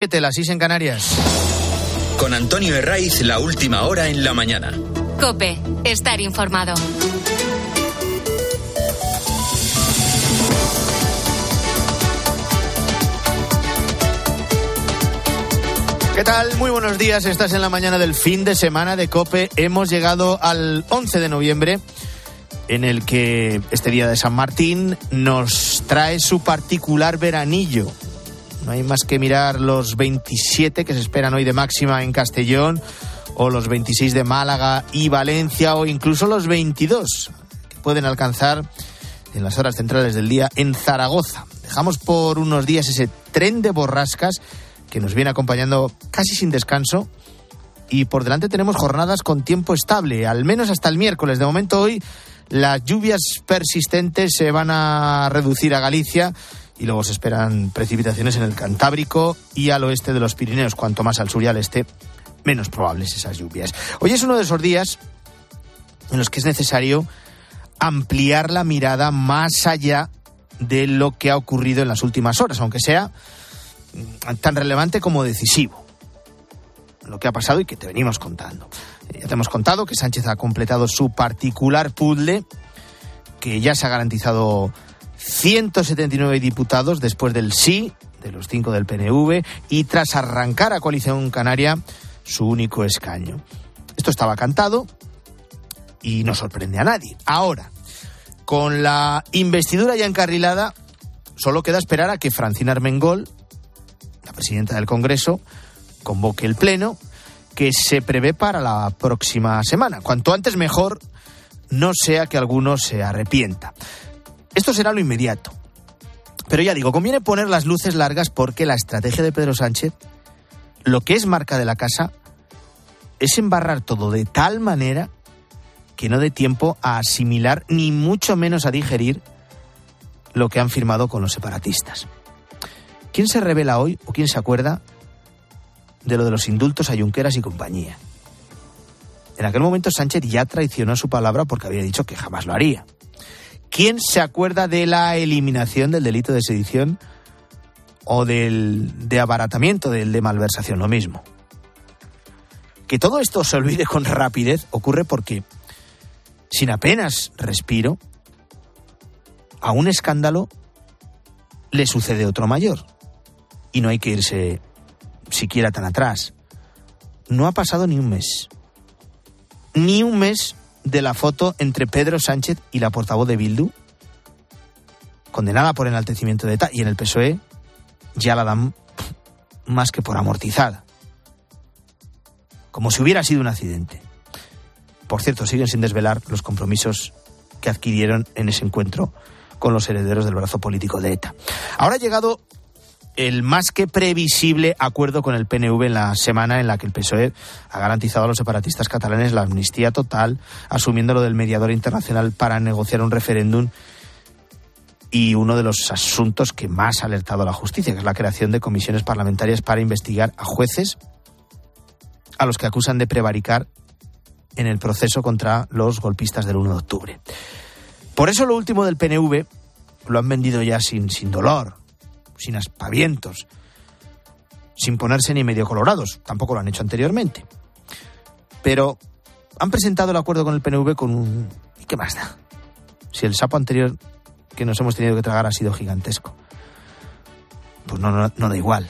las 6 en Canarias. Con Antonio Herraiz, la última hora en la mañana. Cope, estar informado. ¿Qué tal? Muy buenos días. Estás en la mañana del fin de semana de Cope. Hemos llegado al 11 de noviembre, en el que este día de San Martín nos trae su particular veranillo. No hay más que mirar los 27 que se esperan hoy de máxima en Castellón, o los 26 de Málaga y Valencia, o incluso los 22 que pueden alcanzar en las horas centrales del día en Zaragoza. Dejamos por unos días ese tren de borrascas que nos viene acompañando casi sin descanso. Y por delante tenemos jornadas con tiempo estable, al menos hasta el miércoles. De momento hoy las lluvias persistentes se van a reducir a Galicia y luego se esperan precipitaciones en el Cantábrico y al oeste de los Pirineos. Cuanto más al sur y al este, menos probables esas lluvias. Hoy es uno de esos días en los que es necesario ampliar la mirada más allá de lo que ha ocurrido en las últimas horas, aunque sea tan relevante como decisivo. Lo que ha pasado y que te venimos contando. Ya te hemos contado que Sánchez ha completado su particular puzzle, que ya se ha garantizado 179 diputados después del sí de los cinco del PNV y tras arrancar a Coalición Canaria su único escaño. Esto estaba cantado y no sorprende a nadie. Ahora, con la investidura ya encarrilada, solo queda esperar a que Francina Armengol, la presidenta del Congreso, convoque el Pleno, que se prevé para la próxima semana. Cuanto antes mejor, no sea que alguno se arrepienta. Esto será lo inmediato. Pero ya digo, conviene poner las luces largas porque la estrategia de Pedro Sánchez, lo que es marca de la casa, es embarrar todo de tal manera que no dé tiempo a asimilar ni mucho menos a digerir lo que han firmado con los separatistas. ¿Quién se revela hoy o quién se acuerda de lo de los indultos a Junqueras y compañía? En aquel momento Sánchez ya traicionó su palabra porque había dicho que jamás lo haría. ¿Quién se acuerda de la eliminación del delito de sedición o del de abaratamiento del de malversación? Lo mismo. Que todo esto se olvide con rapidez ocurre porque, sin apenas respiro, a un escándalo le sucede otro mayor. Y no hay que irse siquiera tan atrás. No ha pasado ni un mes. Ni un mes de la foto entre Pedro Sánchez y la portavoz de Bildu, condenada por enaltecimiento de ETA, y en el PSOE ya la dan más que por amortizada. Como si hubiera sido un accidente. Por cierto, siguen sin desvelar los compromisos que adquirieron en ese encuentro con los herederos del brazo político de ETA. Ahora ha llegado el más que previsible acuerdo con el PNV en la semana en la que el PSOE ha garantizado a los separatistas catalanes la amnistía total, asumiendo lo del mediador internacional para negociar un referéndum y uno de los asuntos que más ha alertado a la justicia, que es la creación de comisiones parlamentarias para investigar a jueces a los que acusan de prevaricar en el proceso contra los golpistas del 1 de octubre. Por eso lo último del PNV lo han vendido ya sin, sin dolor, sin aspavientos, sin ponerse ni medio colorados. Tampoco lo han hecho anteriormente. Pero han presentado el acuerdo con el PNV con un... ¿Y qué más da? Si el sapo anterior que nos hemos tenido que tragar ha sido gigantesco. Pues no, no, da igual.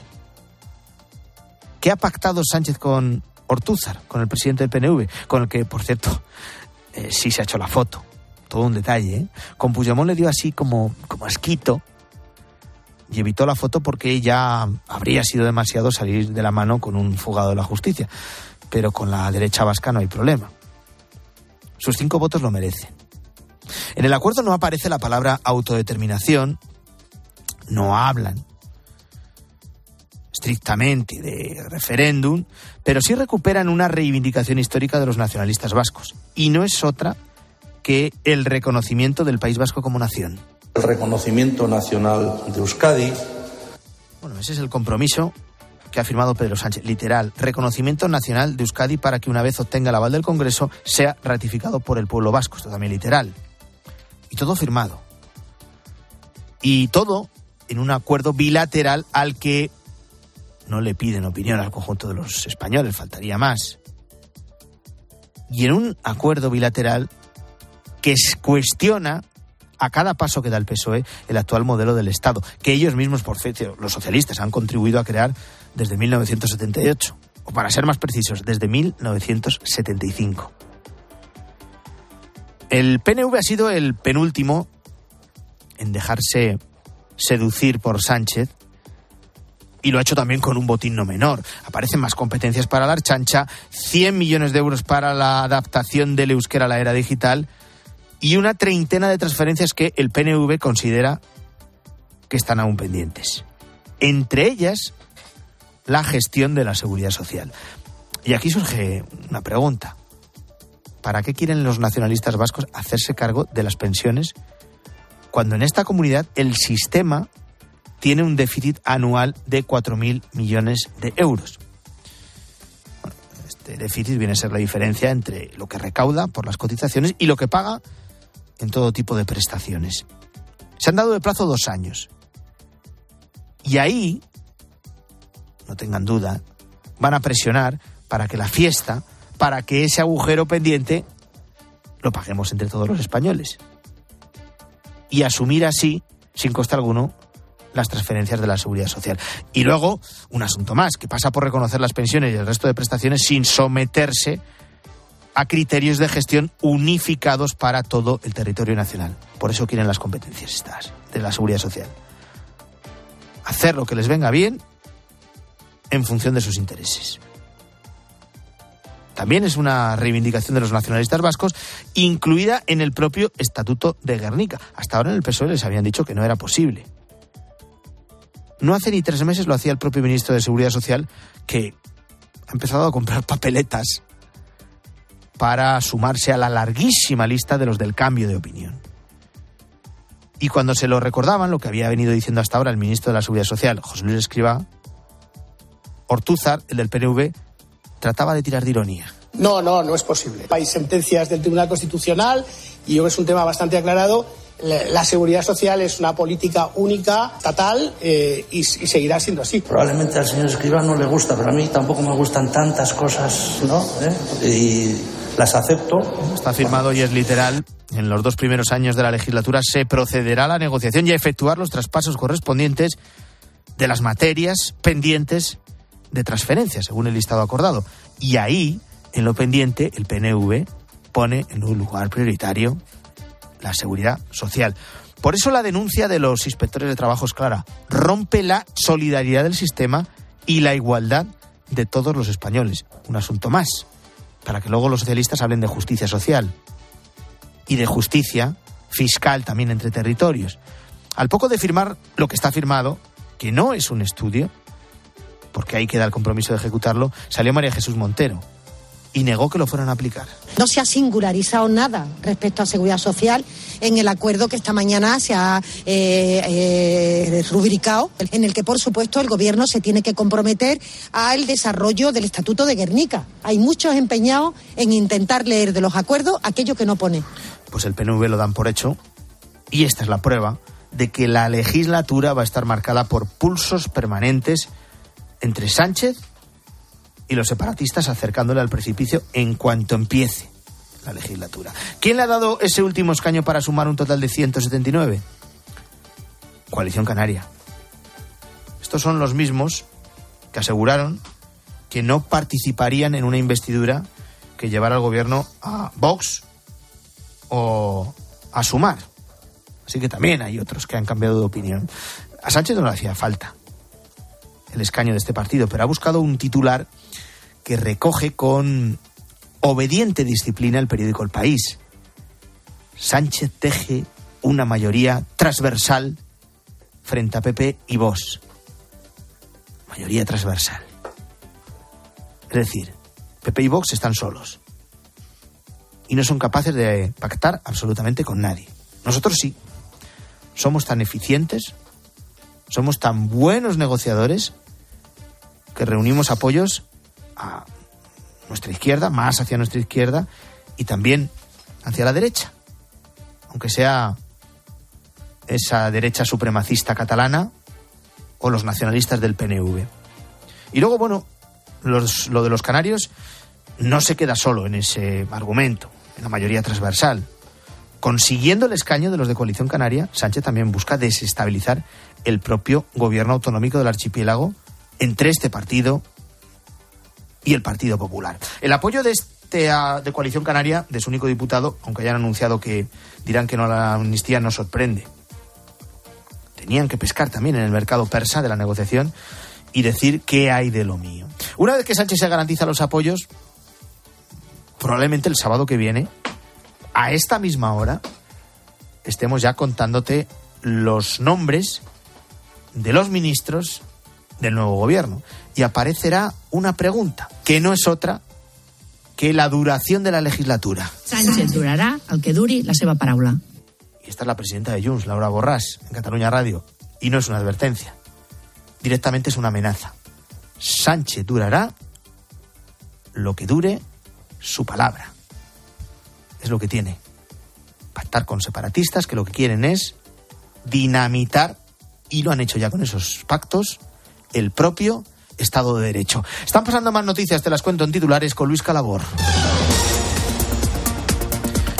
¿Qué ha pactado Sánchez con Ortúzar, con el presidente del PNV? Con el que, por cierto, eh, sí se ha hecho la foto. Todo un detalle. ¿eh? Con Puigdemont le dio así como, como asquito y evitó la foto porque ya habría sido demasiado salir de la mano con un fugado de la justicia. Pero con la derecha vasca no hay problema. Sus cinco votos lo merecen. En el acuerdo no aparece la palabra autodeterminación, no hablan estrictamente de referéndum, pero sí recuperan una reivindicación histórica de los nacionalistas vascos. Y no es otra que el reconocimiento del País Vasco como nación el reconocimiento nacional de Euskadi. Bueno, ese es el compromiso que ha firmado Pedro Sánchez, literal, reconocimiento nacional de Euskadi para que una vez obtenga el aval del Congreso sea ratificado por el pueblo vasco, esto también literal. Y todo firmado. Y todo en un acuerdo bilateral al que no le piden opinión al conjunto de los españoles, faltaría más. Y en un acuerdo bilateral que cuestiona a cada paso que da el PSOE el actual modelo del Estado, que ellos mismos, por cierto, los socialistas, han contribuido a crear desde 1978, o para ser más precisos, desde 1975. El PNV ha sido el penúltimo en dejarse seducir por Sánchez y lo ha hecho también con un botín no menor. Aparecen más competencias para la Archancha, 100 millones de euros para la adaptación del euskera a la era digital y una treintena de transferencias que el PNV considera que están aún pendientes. Entre ellas, la gestión de la seguridad social. Y aquí surge una pregunta. ¿Para qué quieren los nacionalistas vascos hacerse cargo de las pensiones cuando en esta comunidad el sistema tiene un déficit anual de 4.000 millones de euros? este déficit viene a ser la diferencia entre lo que recauda por las cotizaciones y lo que paga en todo tipo de prestaciones. Se han dado de plazo dos años. Y ahí, no tengan duda, van a presionar para que la fiesta, para que ese agujero pendiente lo paguemos entre todos los españoles. Y asumir así, sin coste alguno, las transferencias de la seguridad social. Y luego, un asunto más, que pasa por reconocer las pensiones y el resto de prestaciones sin someterse a criterios de gestión unificados para todo el territorio nacional. Por eso quieren las competencias estas de la seguridad social. Hacer lo que les venga bien en función de sus intereses. También es una reivindicación de los nacionalistas vascos, incluida en el propio Estatuto de Guernica. Hasta ahora en el PSOE les habían dicho que no era posible. No hace ni tres meses lo hacía el propio ministro de Seguridad Social, que ha empezado a comprar papeletas para sumarse a la larguísima lista de los del cambio de opinión. Y cuando se lo recordaban, lo que había venido diciendo hasta ahora el ministro de la Seguridad Social, José Luis Escribá, Ortúzar, el del PNV, trataba de tirar de ironía. No, no, no es posible. Hay sentencias del Tribunal Constitucional y yo creo que es un tema bastante aclarado. La seguridad social es una política única, estatal, eh, y, y, seguirá siendo así. Probablemente al señor Escribá no le gusta, pero a mí tampoco me gustan tantas cosas, ¿no? ¿Eh? Y las acepto. Está firmado y es literal. En los dos primeros años de la legislatura se procederá a la negociación y a efectuar los traspasos correspondientes de las materias pendientes de transferencia, según el listado acordado. Y ahí, en lo pendiente, el PNV pone en un lugar prioritario la seguridad social. Por eso la denuncia de los inspectores de trabajo es clara. Rompe la solidaridad del sistema y la igualdad de todos los españoles. Un asunto más para que luego los socialistas hablen de justicia social y de justicia fiscal también entre territorios. Al poco de firmar lo que está firmado, que no es un estudio, porque ahí queda el compromiso de ejecutarlo, salió María Jesús Montero y negó que lo fueran a aplicar. No se ha singularizado nada respecto a seguridad social en el acuerdo que esta mañana se ha eh, eh, rubricado, en el que, por supuesto, el Gobierno se tiene que comprometer al desarrollo del Estatuto de Guernica. Hay muchos empeñados en intentar leer de los acuerdos aquello que no pone. Pues el PNV lo dan por hecho y esta es la prueba de que la legislatura va a estar marcada por pulsos permanentes entre Sánchez y los separatistas acercándole al precipicio en cuanto empiece la legislatura. ¿Quién le ha dado ese último escaño para sumar un total de 179? Coalición Canaria. Estos son los mismos que aseguraron que no participarían en una investidura que llevara al gobierno a Vox o a Sumar. Así que también hay otros que han cambiado de opinión. A Sánchez no le hacía falta el escaño de este partido, pero ha buscado un titular que recoge con obediente disciplina el periódico El País. Sánchez teje una mayoría transversal frente a PP y Vox. Mayoría transversal. Es decir, PP y Vox están solos. Y no son capaces de pactar absolutamente con nadie. Nosotros sí. Somos tan eficientes, somos tan buenos negociadores, que reunimos apoyos a nuestra izquierda, más hacia nuestra izquierda y también hacia la derecha, aunque sea esa derecha supremacista catalana o los nacionalistas del PNV. Y luego, bueno, lo de los canarios no se queda solo en ese argumento, en la mayoría transversal. Consiguiendo el escaño de los de Coalición Canaria, Sánchez también busca desestabilizar el propio gobierno autonómico del archipiélago entre este partido y el Partido Popular. El apoyo de este de Coalición Canaria, de su único diputado, aunque hayan anunciado que dirán que no la amnistía, no sorprende. Tenían que pescar también en el mercado persa de la negociación y decir qué hay de lo mío. Una vez que Sánchez se garantiza los apoyos, probablemente el sábado que viene, a esta misma hora, estemos ya contándote los nombres de los ministros del nuevo gobierno. Y aparecerá una pregunta, que no es otra que la duración de la legislatura. Sánchez durará al que duri la seva paraula. Y esta es la presidenta de Junts, Laura Borràs, en Cataluña Radio. Y no es una advertencia. Directamente es una amenaza. Sánchez durará lo que dure su palabra. Es lo que tiene. Pactar con separatistas que lo que quieren es dinamitar, y lo han hecho ya con esos pactos, el propio Estado de Derecho. Están pasando más noticias, te las cuento en titulares con Luis Calabor.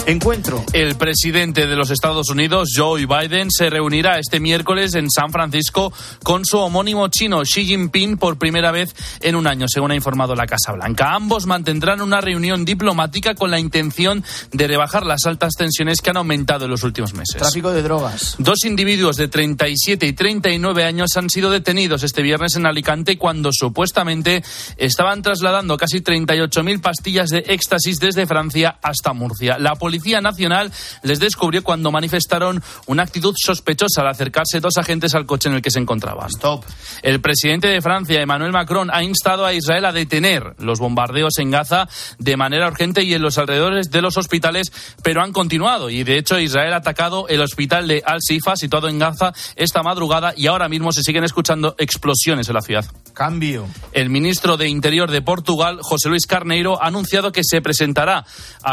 Encuentro. El presidente de los Estados Unidos, Joe Biden, se reunirá este miércoles en San Francisco con su homónimo chino, Xi Jinping, por primera vez en un año, según ha informado la Casa Blanca. Ambos mantendrán una reunión diplomática con la intención de rebajar las altas tensiones que han aumentado en los últimos meses. Tráfico de drogas. Dos individuos de 37 y 39 años han sido detenidos este viernes en Alicante cuando supuestamente estaban trasladando casi 38.000 pastillas de éxtasis desde Francia hasta Murcia. La policía Policía Nacional les descubrió cuando manifestaron una actitud sospechosa al acercarse dos agentes al coche en el que se encontraban. Stop. El presidente de Francia, Emmanuel Macron, ha instado a Israel a detener los bombardeos en Gaza de manera urgente y en los alrededores de los hospitales, pero han continuado. Y de hecho, Israel ha atacado el hospital de Al-Sifa, situado en Gaza, esta madrugada y ahora mismo se siguen escuchando explosiones en la ciudad. Cambio. El ministro de Interior de Portugal, José Luis Carneiro, ha anunciado que se presentará,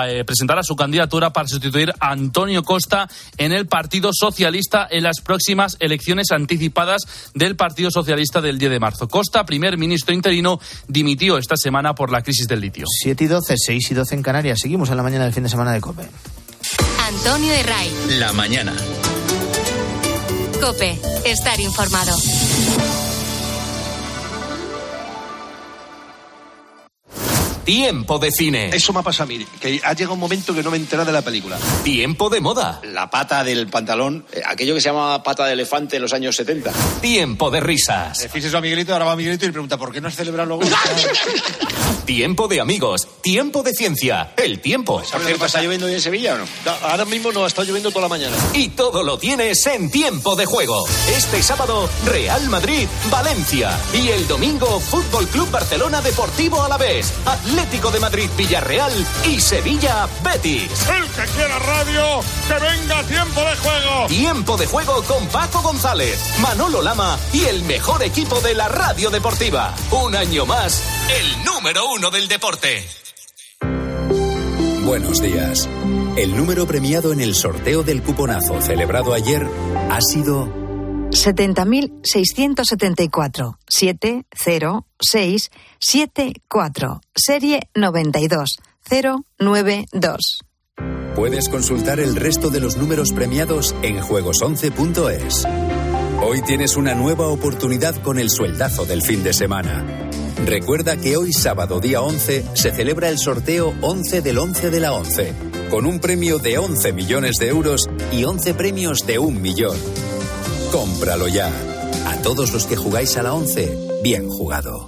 eh, presentará su candidatura para sustituir a Antonio Costa en el Partido Socialista en las próximas elecciones anticipadas del Partido Socialista del 10 de marzo. Costa, primer ministro interino, dimitió esta semana por la crisis del litio. 7 y 12, 6 y 12 en Canarias. Seguimos en la mañana del fin de semana de COPE. Antonio Herray. La mañana. COPE. Estar informado. Tiempo de cine. Eso me ha pasado a mí, que ha llegado un momento que no me entera de la película. Tiempo de moda. La pata del pantalón, eh, aquello que se llama pata de elefante en los años 70. Tiempo de risas. Le fises a Miguelito, ahora va a Miguelito y le pregunta, ¿por qué no has celebrado luego? tiempo de amigos. Tiempo de ciencia. El tiempo. Por cierto, ¿está lloviendo hoy en Sevilla o no? no? Ahora mismo no, está lloviendo toda la mañana. Y todo lo tienes en tiempo de juego. Este sábado, Real Madrid, Valencia. Y el domingo, Fútbol Club Barcelona Deportivo a la vez. Atlético de Madrid, Villarreal y Sevilla, Betis. El que quiera radio, que venga tiempo de juego. Tiempo de juego con Paco González, Manolo Lama y el mejor equipo de la radio deportiva. Un año más, el número uno del deporte. Buenos días. El número premiado en el sorteo del cuponazo celebrado ayer ha sido 70.674 70674 serie 92092. Puedes consultar el resto de los números premiados en juegos11.es. Hoy tienes una nueva oportunidad con el sueldazo del fin de semana. Recuerda que hoy sábado día 11 se celebra el sorteo 11 del 11 de la 11, con un premio de 11 millones de euros y 11 premios de un millón. Cómpralo ya. A todos los que jugáis a la 11, bien jugado.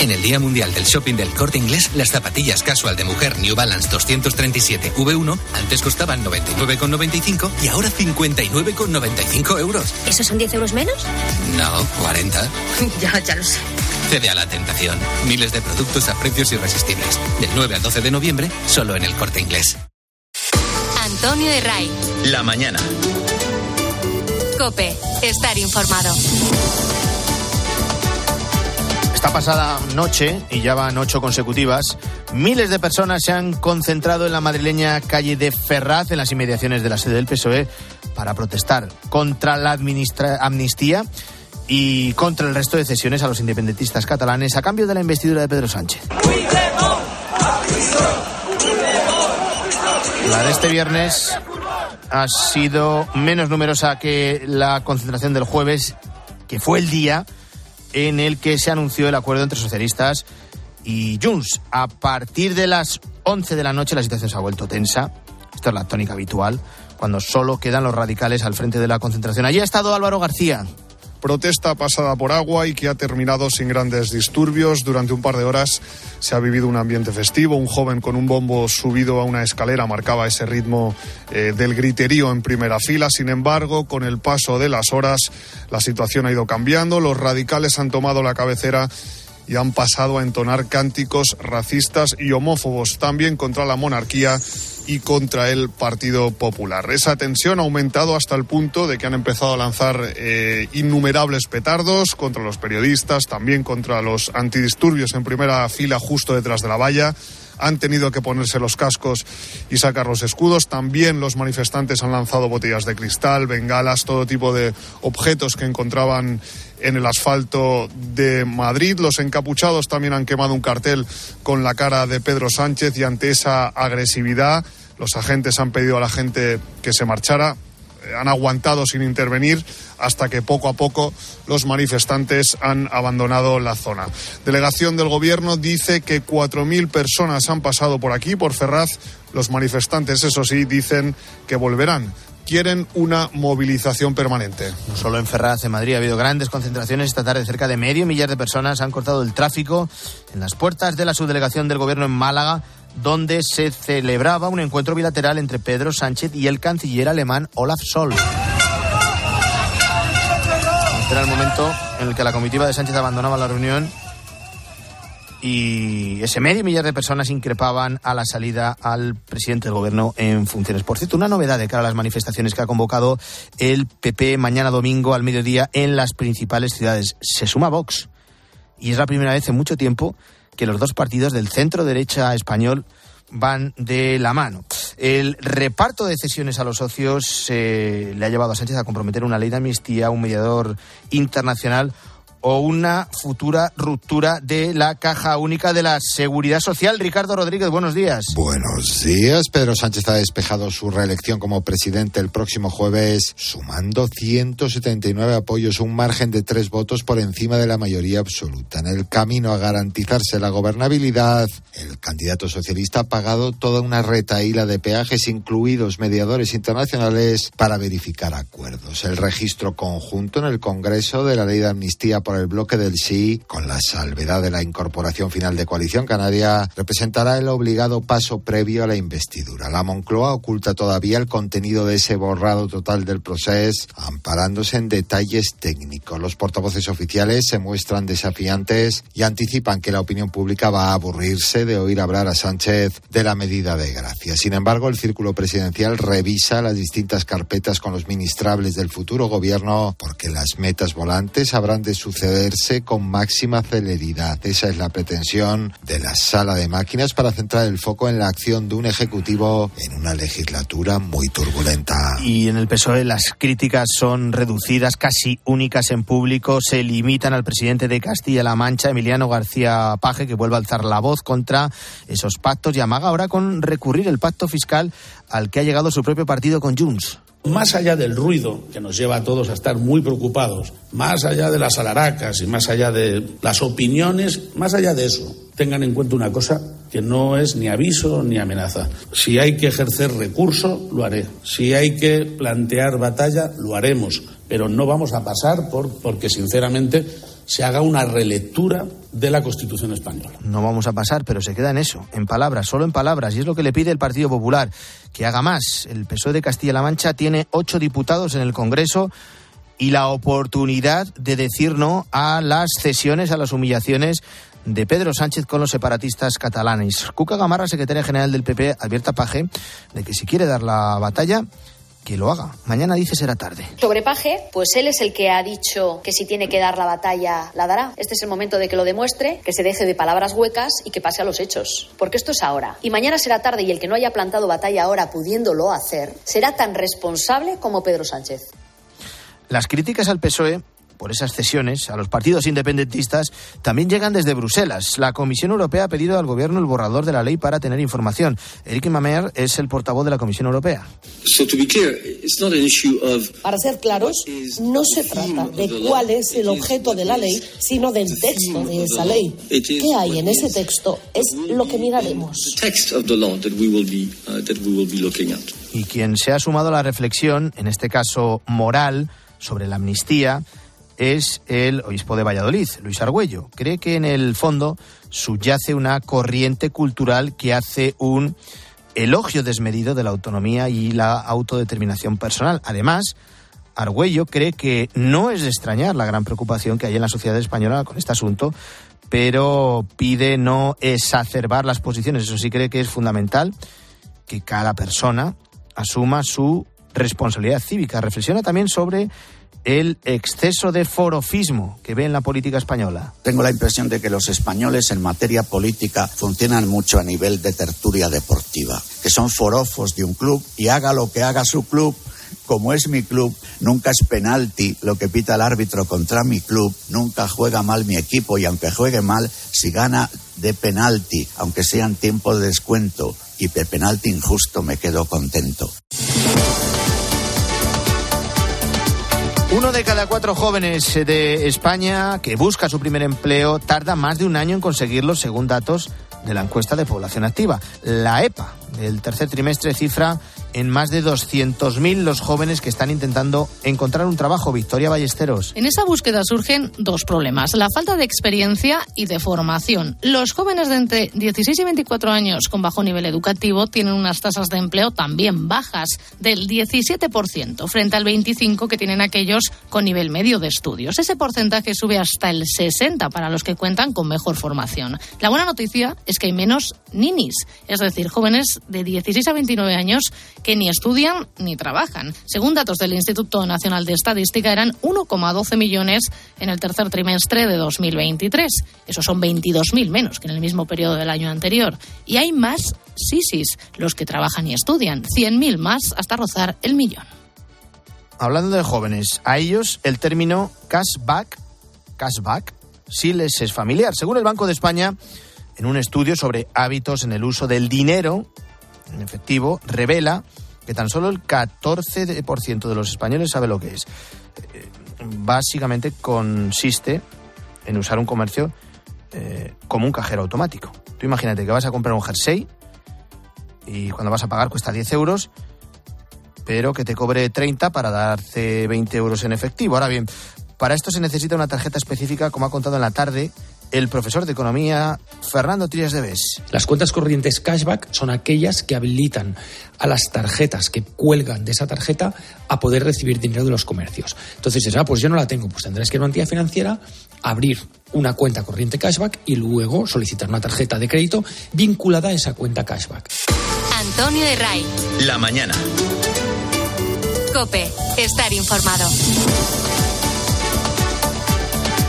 En el Día Mundial del Shopping del Corte Inglés, las zapatillas casual de mujer New Balance 237 V1 antes costaban 99,95 y ahora 59,95 euros. ¿Esos son 10 euros menos? No, 40. ya, ya lo sé. Cede a la tentación. Miles de productos a precios irresistibles. Del 9 al 12 de noviembre, solo en el Corte Inglés. Antonio Herray. La mañana. Cope. Estar informado. Esta pasada noche, y ya van ocho consecutivas, miles de personas se han concentrado en la madrileña calle de Ferraz, en las inmediaciones de la sede del PSOE, para protestar contra la amnistía y contra el resto de cesiones a los independentistas catalanes a cambio de la investidura de Pedro Sánchez. La de este viernes ha sido menos numerosa que la concentración del jueves, que fue el día en el que se anunció el acuerdo entre socialistas y Junts. A partir de las 11 de la noche la situación se ha vuelto tensa. Esto es la tónica habitual, cuando solo quedan los radicales al frente de la concentración. Allí ha estado Álvaro García protesta pasada por agua y que ha terminado sin grandes disturbios. Durante un par de horas se ha vivido un ambiente festivo. Un joven con un bombo subido a una escalera marcaba ese ritmo eh, del griterío en primera fila. Sin embargo, con el paso de las horas, la situación ha ido cambiando. Los radicales han tomado la cabecera y han pasado a entonar cánticos racistas y homófobos, también contra la monarquía y contra el Partido Popular. Esa tensión ha aumentado hasta el punto de que han empezado a lanzar eh, innumerables petardos contra los periodistas, también contra los antidisturbios en primera fila justo detrás de la valla han tenido que ponerse los cascos y sacar los escudos. También los manifestantes han lanzado botellas de cristal, bengalas, todo tipo de objetos que encontraban en el asfalto de Madrid. Los encapuchados también han quemado un cartel con la cara de Pedro Sánchez y ante esa agresividad los agentes han pedido a la gente que se marchara eh, han aguantado sin intervenir hasta que poco a poco los manifestantes han abandonado la zona. Delegación del Gobierno dice que 4.000 personas han pasado por aquí, por Ferraz. Los manifestantes, eso sí, dicen que volverán quieren una movilización permanente. No solo en Ferraz, en Madrid ha habido grandes concentraciones esta tarde. Cerca de medio millar de personas han cortado el tráfico en las puertas de la subdelegación del gobierno en Málaga, donde se celebraba un encuentro bilateral entre Pedro Sánchez y el canciller alemán Olaf Scholz. Este era el momento en el que la comitiva de Sánchez abandonaba la reunión y ese medio millar de personas increpaban a la salida al presidente del gobierno en funciones. Por cierto, una novedad de cara a las manifestaciones que ha convocado el PP mañana domingo al mediodía en las principales ciudades. Se suma Vox y es la primera vez en mucho tiempo que los dos partidos del centro derecha español van de la mano. El reparto de cesiones a los socios eh, le ha llevado a Sánchez a comprometer una ley de amnistía, un mediador internacional o una futura ruptura de la caja única de la seguridad social. Ricardo Rodríguez, buenos días. Buenos días. Pedro Sánchez ha despejado su reelección como presidente el próximo jueves, sumando 179 apoyos, un margen de tres votos por encima de la mayoría absoluta. En el camino a garantizarse la gobernabilidad, el candidato socialista ha pagado toda una retaíla de peajes, incluidos mediadores internacionales, para verificar acuerdos. El registro conjunto en el Congreso de la ley de amnistía por el bloque del sí, con la salvedad de la incorporación final de Coalición Canaria, representará el obligado paso previo a la investidura. La Moncloa oculta todavía el contenido de ese borrado total del proceso, amparándose en detalles técnicos. Los portavoces oficiales se muestran desafiantes y anticipan que la opinión pública va a aburrirse de oír hablar a Sánchez de la medida de gracia. Sin embargo, el círculo presidencial revisa las distintas carpetas con los ministrables del futuro gobierno porque las metas volantes habrán de suceder con máxima celeridad. Esa es la pretensión de la sala de máquinas para centrar el foco en la acción de un ejecutivo en una legislatura muy turbulenta. Y en el PSOE las críticas son reducidas, casi únicas en público. Se limitan al presidente de Castilla-La Mancha, Emiliano García Paje, que vuelve a alzar la voz contra esos pactos y amaga ahora con recurrir el pacto fiscal al que ha llegado su propio partido con Junts. Más allá del ruido que nos lleva a todos a estar muy preocupados, más allá de las alaracas y más allá de las opiniones, más allá de eso, tengan en cuenta una cosa que no es ni aviso ni amenaza. Si hay que ejercer recurso, lo haré. Si hay que plantear batalla, lo haremos. Pero no vamos a pasar por porque sinceramente se haga una relectura de la Constitución española. No vamos a pasar, pero se queda en eso, en palabras, solo en palabras, y es lo que le pide el Partido Popular, que haga más. El PSOE de Castilla-La Mancha tiene ocho diputados en el Congreso y la oportunidad de decir no a las cesiones, a las humillaciones de Pedro Sánchez con los separatistas catalanes. Cuca Gamarra, secretaria general del PP, advierte a Paje de que si quiere dar la batalla, que lo haga. Mañana dice será tarde. Sobre Paje, pues él es el que ha dicho que si tiene que dar la batalla, la dará. Este es el momento de que lo demuestre, que se deje de palabras huecas y que pase a los hechos. Porque esto es ahora. Y mañana será tarde y el que no haya plantado batalla ahora pudiéndolo hacer, será tan responsable como Pedro Sánchez. Las críticas al PSOE por esas cesiones a los partidos independentistas también llegan desde Bruselas. La Comisión Europea ha pedido al Gobierno el borrador de la ley para tener información. Eric Mamer es el portavoz de la Comisión Europea. Para ser claros, no se trata de cuál es el objeto de la ley, sino del texto de esa ley. ¿Qué hay en ese texto? Es lo que miraremos. Y quien se ha sumado a la reflexión, en este caso moral, sobre la amnistía, es el obispo de Valladolid, Luis Argüello. Cree que en el fondo subyace una corriente cultural que hace un elogio desmedido de la autonomía y la autodeterminación personal. Además, Argüello cree que no es de extrañar la gran preocupación que hay en la sociedad española con este asunto, pero pide no exacerbar las posiciones. Eso sí cree que es fundamental que cada persona asuma su responsabilidad cívica. Reflexiona también sobre el exceso de forofismo que ve en la política española. Tengo la impresión de que los españoles en materia política funcionan mucho a nivel de tertulia deportiva, que son forofos de un club y haga lo que haga su club. Como es mi club, nunca es penalti lo que pita el árbitro contra mi club, nunca juega mal mi equipo y aunque juegue mal, si gana de penalti, aunque sea en tiempo de descuento y de penalti injusto, me quedo contento. Uno de cada cuatro jóvenes de España que busca su primer empleo tarda más de un año en conseguirlo, según datos de la encuesta de población activa. La EPA del tercer trimestre cifra en más de 200.000 los jóvenes que están intentando encontrar un trabajo. Victoria Ballesteros. En esa búsqueda surgen dos problemas, la falta de experiencia y de formación. Los jóvenes de entre 16 y 24 años con bajo nivel educativo tienen unas tasas de empleo también bajas, del 17%, frente al 25% que tienen aquellos con nivel medio de estudios. Ese porcentaje sube hasta el 60% para los que cuentan con mejor formación. La buena noticia es que hay menos ninis, es decir, jóvenes de 16 a 29 años que ni estudian ni trabajan. Según datos del Instituto Nacional de Estadística, eran 1,12 millones en el tercer trimestre de 2023. Esos son 22.000 menos que en el mismo periodo del año anterior. Y hay más sisis, los que trabajan y estudian, 100.000 más hasta rozar el millón. Hablando de jóvenes, a ellos el término cashback, cashback, sí les es familiar. Según el Banco de España, en un estudio sobre hábitos en el uso del dinero en efectivo, revela que tan solo el 14% de los españoles sabe lo que es. Eh, básicamente consiste en usar un comercio eh, como un cajero automático. Tú imagínate que vas a comprar un jersey y cuando vas a pagar cuesta 10 euros, pero que te cobre 30 para darte 20 euros en efectivo. Ahora bien, para esto se necesita una tarjeta específica, como ha contado en la tarde el profesor de economía Fernando Trías de Bes. Las cuentas corrientes cashback son aquellas que habilitan a las tarjetas que cuelgan de esa tarjeta a poder recibir dinero de los comercios. Entonces dices, ah, pues yo no la tengo, pues tendrás que ir a una entidad financiera, abrir una cuenta corriente cashback y luego solicitar una tarjeta de crédito vinculada a esa cuenta cashback. Antonio de Ray. La mañana. Cope, estar informado.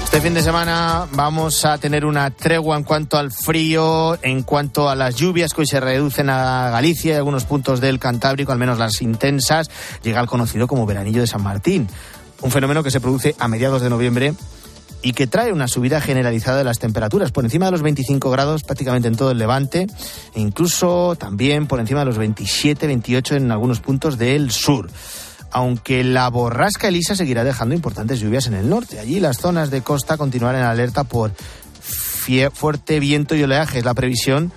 Este fin de semana vamos a tener una tregua en cuanto al frío, en cuanto a las lluvias que hoy se reducen a Galicia y algunos puntos del Cantábrico, al menos las intensas, llega al conocido como veranillo de San Martín. Un fenómeno que se produce a mediados de noviembre y que trae una subida generalizada de las temperaturas, por encima de los 25 grados prácticamente en todo el levante, e incluso también por encima de los 27, 28 en algunos puntos del sur aunque la borrasca Elisa seguirá dejando importantes lluvias en el norte. Allí las zonas de costa continuarán en alerta por fuerte viento y oleaje. Es la previsión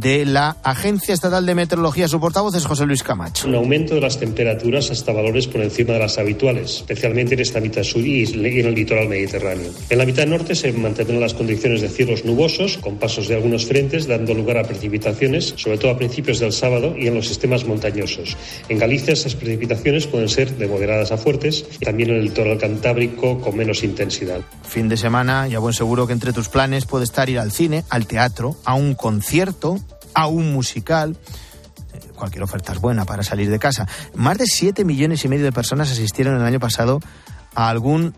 de la Agencia Estatal de Meteorología. Su portavoz es José Luis Camacho. Un aumento de las temperaturas hasta valores por encima de las habituales, especialmente en esta mitad sur y en el litoral mediterráneo. En la mitad norte se mantendrán las condiciones de cielos nubosos, con pasos de algunos frentes, dando lugar a precipitaciones, sobre todo a principios del sábado y en los sistemas montañosos. En Galicia esas precipitaciones pueden ser de moderadas a fuertes, y también en el litoral cantábrico con menos intensidad. Fin de semana, ya buen seguro que entre tus planes puede estar ir al cine, al teatro, a un concierto a un musical. Cualquier oferta es buena para salir de casa. Más de 7 millones y medio de personas asistieron el año pasado a algún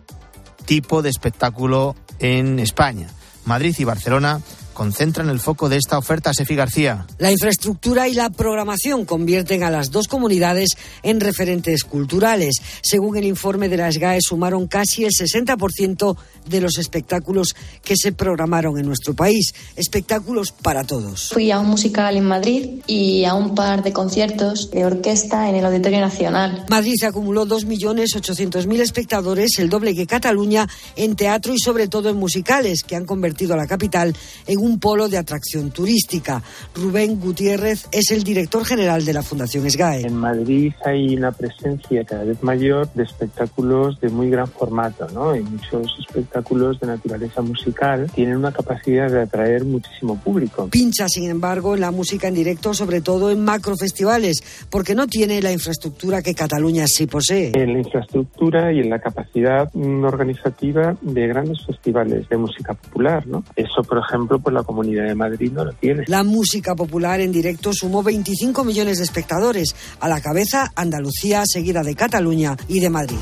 tipo de espectáculo en España. Madrid y Barcelona concentran el foco de esta oferta. Sefi García. La infraestructura y la programación convierten a las dos comunidades en referentes culturales. Según el informe de la SGAE, sumaron casi el 60% de los espectáculos que se programaron en nuestro país. Espectáculos para todos. Fui a un musical en Madrid y a un par de conciertos de orquesta en el Auditorio Nacional. Madrid acumuló 2.800.000 espectadores, el doble que Cataluña, en teatro y sobre todo en musicales, que han convertido a la capital en un polo de atracción turística. Rubén Gutiérrez es el director general de la Fundación SGAE. En Madrid hay una presencia cada vez mayor de espectáculos de muy gran formato, ¿no? Y muchos espectáculos de naturaleza musical tienen una capacidad de atraer muchísimo público. Pincha, sin embargo, en la música en directo, sobre todo en macrofestivales, porque no tiene la infraestructura que Cataluña sí posee. En la infraestructura y en la capacidad organizativa de grandes festivales de música popular, ¿no? Eso, por ejemplo, pues la Comunidad de Madrid no lo tiene. La música popular en directo sumó 25 millones de espectadores, a la cabeza Andalucía, seguida de Cataluña y de Madrid.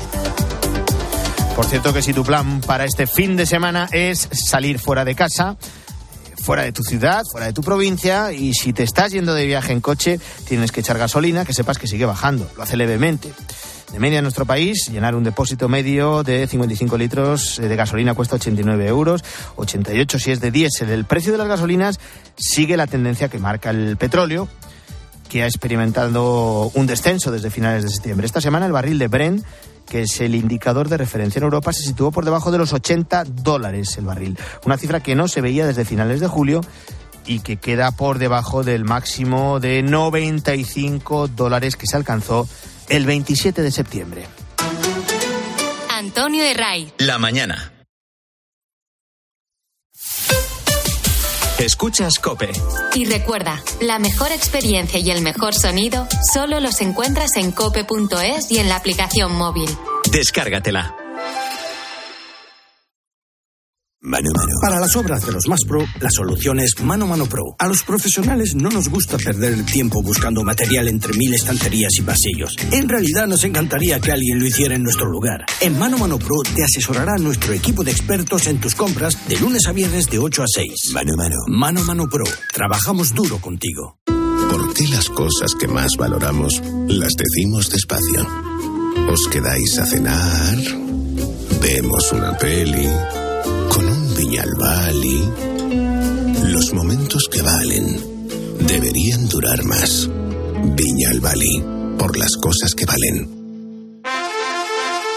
Por cierto que si tu plan para este fin de semana es salir fuera de casa, fuera de tu ciudad, fuera de tu provincia, y si te estás yendo de viaje en coche, tienes que echar gasolina, que sepas que sigue bajando, lo hace levemente. De media en nuestro país, llenar un depósito medio de 55 litros de gasolina cuesta 89 euros, 88 si es de diésel. El precio de las gasolinas sigue la tendencia que marca el petróleo, que ha experimentado un descenso desde finales de septiembre. Esta semana el barril de Brent que es el indicador de referencia en Europa, se situó por debajo de los 80 dólares el barril. Una cifra que no se veía desde finales de julio y que queda por debajo del máximo de 95 dólares que se alcanzó el 27 de septiembre. Antonio de Ray. La mañana. Escuchas Cope. Y recuerda, la mejor experiencia y el mejor sonido solo los encuentras en cope.es y en la aplicación móvil. Descárgatela. Mano Mano. Para las obras de los más pro, la solución es Mano Mano Pro. A los profesionales no nos gusta perder el tiempo buscando material entre mil estanterías y pasillos. En realidad nos encantaría que alguien lo hiciera en nuestro lugar. En Mano Mano Pro te asesorará nuestro equipo de expertos en tus compras de lunes a viernes de 8 a 6. Mano Mano. Mano Mano Pro. Trabajamos duro contigo. ¿Por qué las cosas que más valoramos las decimos despacio? ¿Os quedáis a cenar? ¿Vemos una peli? Con un viñal Bali. Los momentos que valen deberían durar más. Viñal Bali, por las cosas que valen.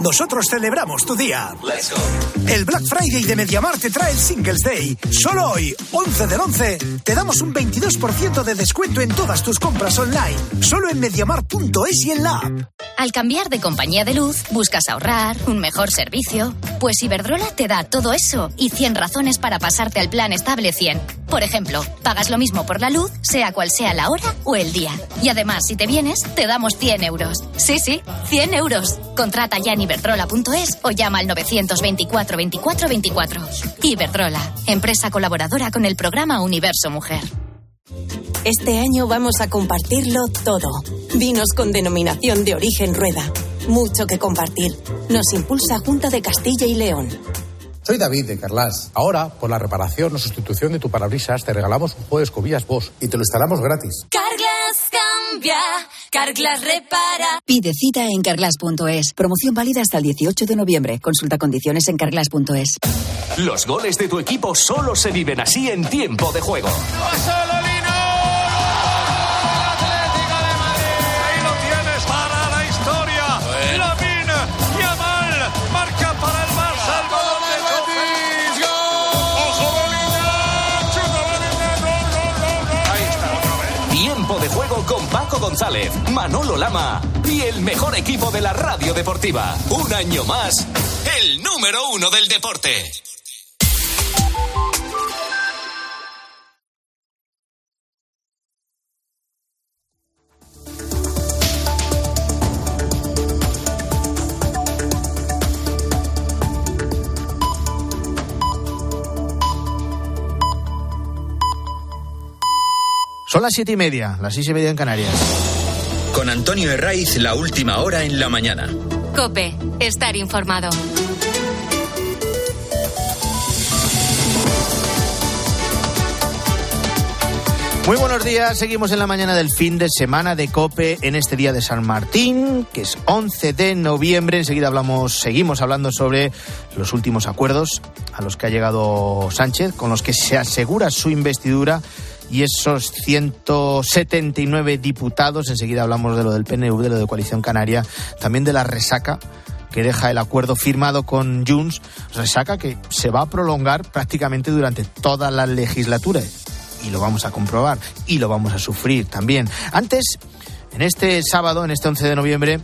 Nosotros celebramos tu día. El Black Friday de Mediamar te trae el Singles Day. Solo hoy, 11 del 11, te damos un 22% de descuento en todas tus compras online. Solo en mediamar.es y en la app. Al cambiar de compañía de luz, buscas ahorrar, un mejor servicio. Pues Iberdrola te da todo eso y 100 razones para pasarte al plan estable 100. Por ejemplo, pagas lo mismo por la luz, sea cual sea la hora o el día. Y además, si te vienes, te damos 100 euros. Sí, sí, 100 euros. Contrata ya en iberdrola.es o llama al 924 24 24. Iberdrola, empresa colaboradora con el programa Universo Mujer. Este año vamos a compartirlo todo. Vinos con denominación de origen rueda. Mucho que compartir. Nos impulsa Junta de Castilla y León. Soy David de Carlas. Ahora, por la reparación o sustitución de tu parabrisas, te regalamos un juego de escobillas Bosch y te lo instalamos gratis. Carglass cambia, Carglass repara. Pide cita en carglass.es. Promoción válida hasta el 18 de noviembre. Consulta condiciones en carglass.es. Los goles de tu equipo solo se viven así en tiempo de juego. Ahí González, Manolo Lama y el mejor equipo de la radio deportiva. Un año más, el número uno del deporte. Las siete y media, las seis y media en Canarias. Con Antonio Herraiz, la última hora en la mañana. Cope, estar informado. Muy buenos días, seguimos en la mañana del fin de semana de Cope en este día de San Martín, que es 11 de noviembre. Enseguida hablamos, seguimos hablando sobre los últimos acuerdos a los que ha llegado Sánchez, con los que se asegura su investidura y esos 179 diputados. Enseguida hablamos de lo del PNV, de lo de Coalición Canaria, también de la resaca que deja el acuerdo firmado con Junts, resaca que se va a prolongar prácticamente durante toda la legislatura y lo vamos a comprobar y lo vamos a sufrir también. Antes, en este sábado, en este 11 de noviembre,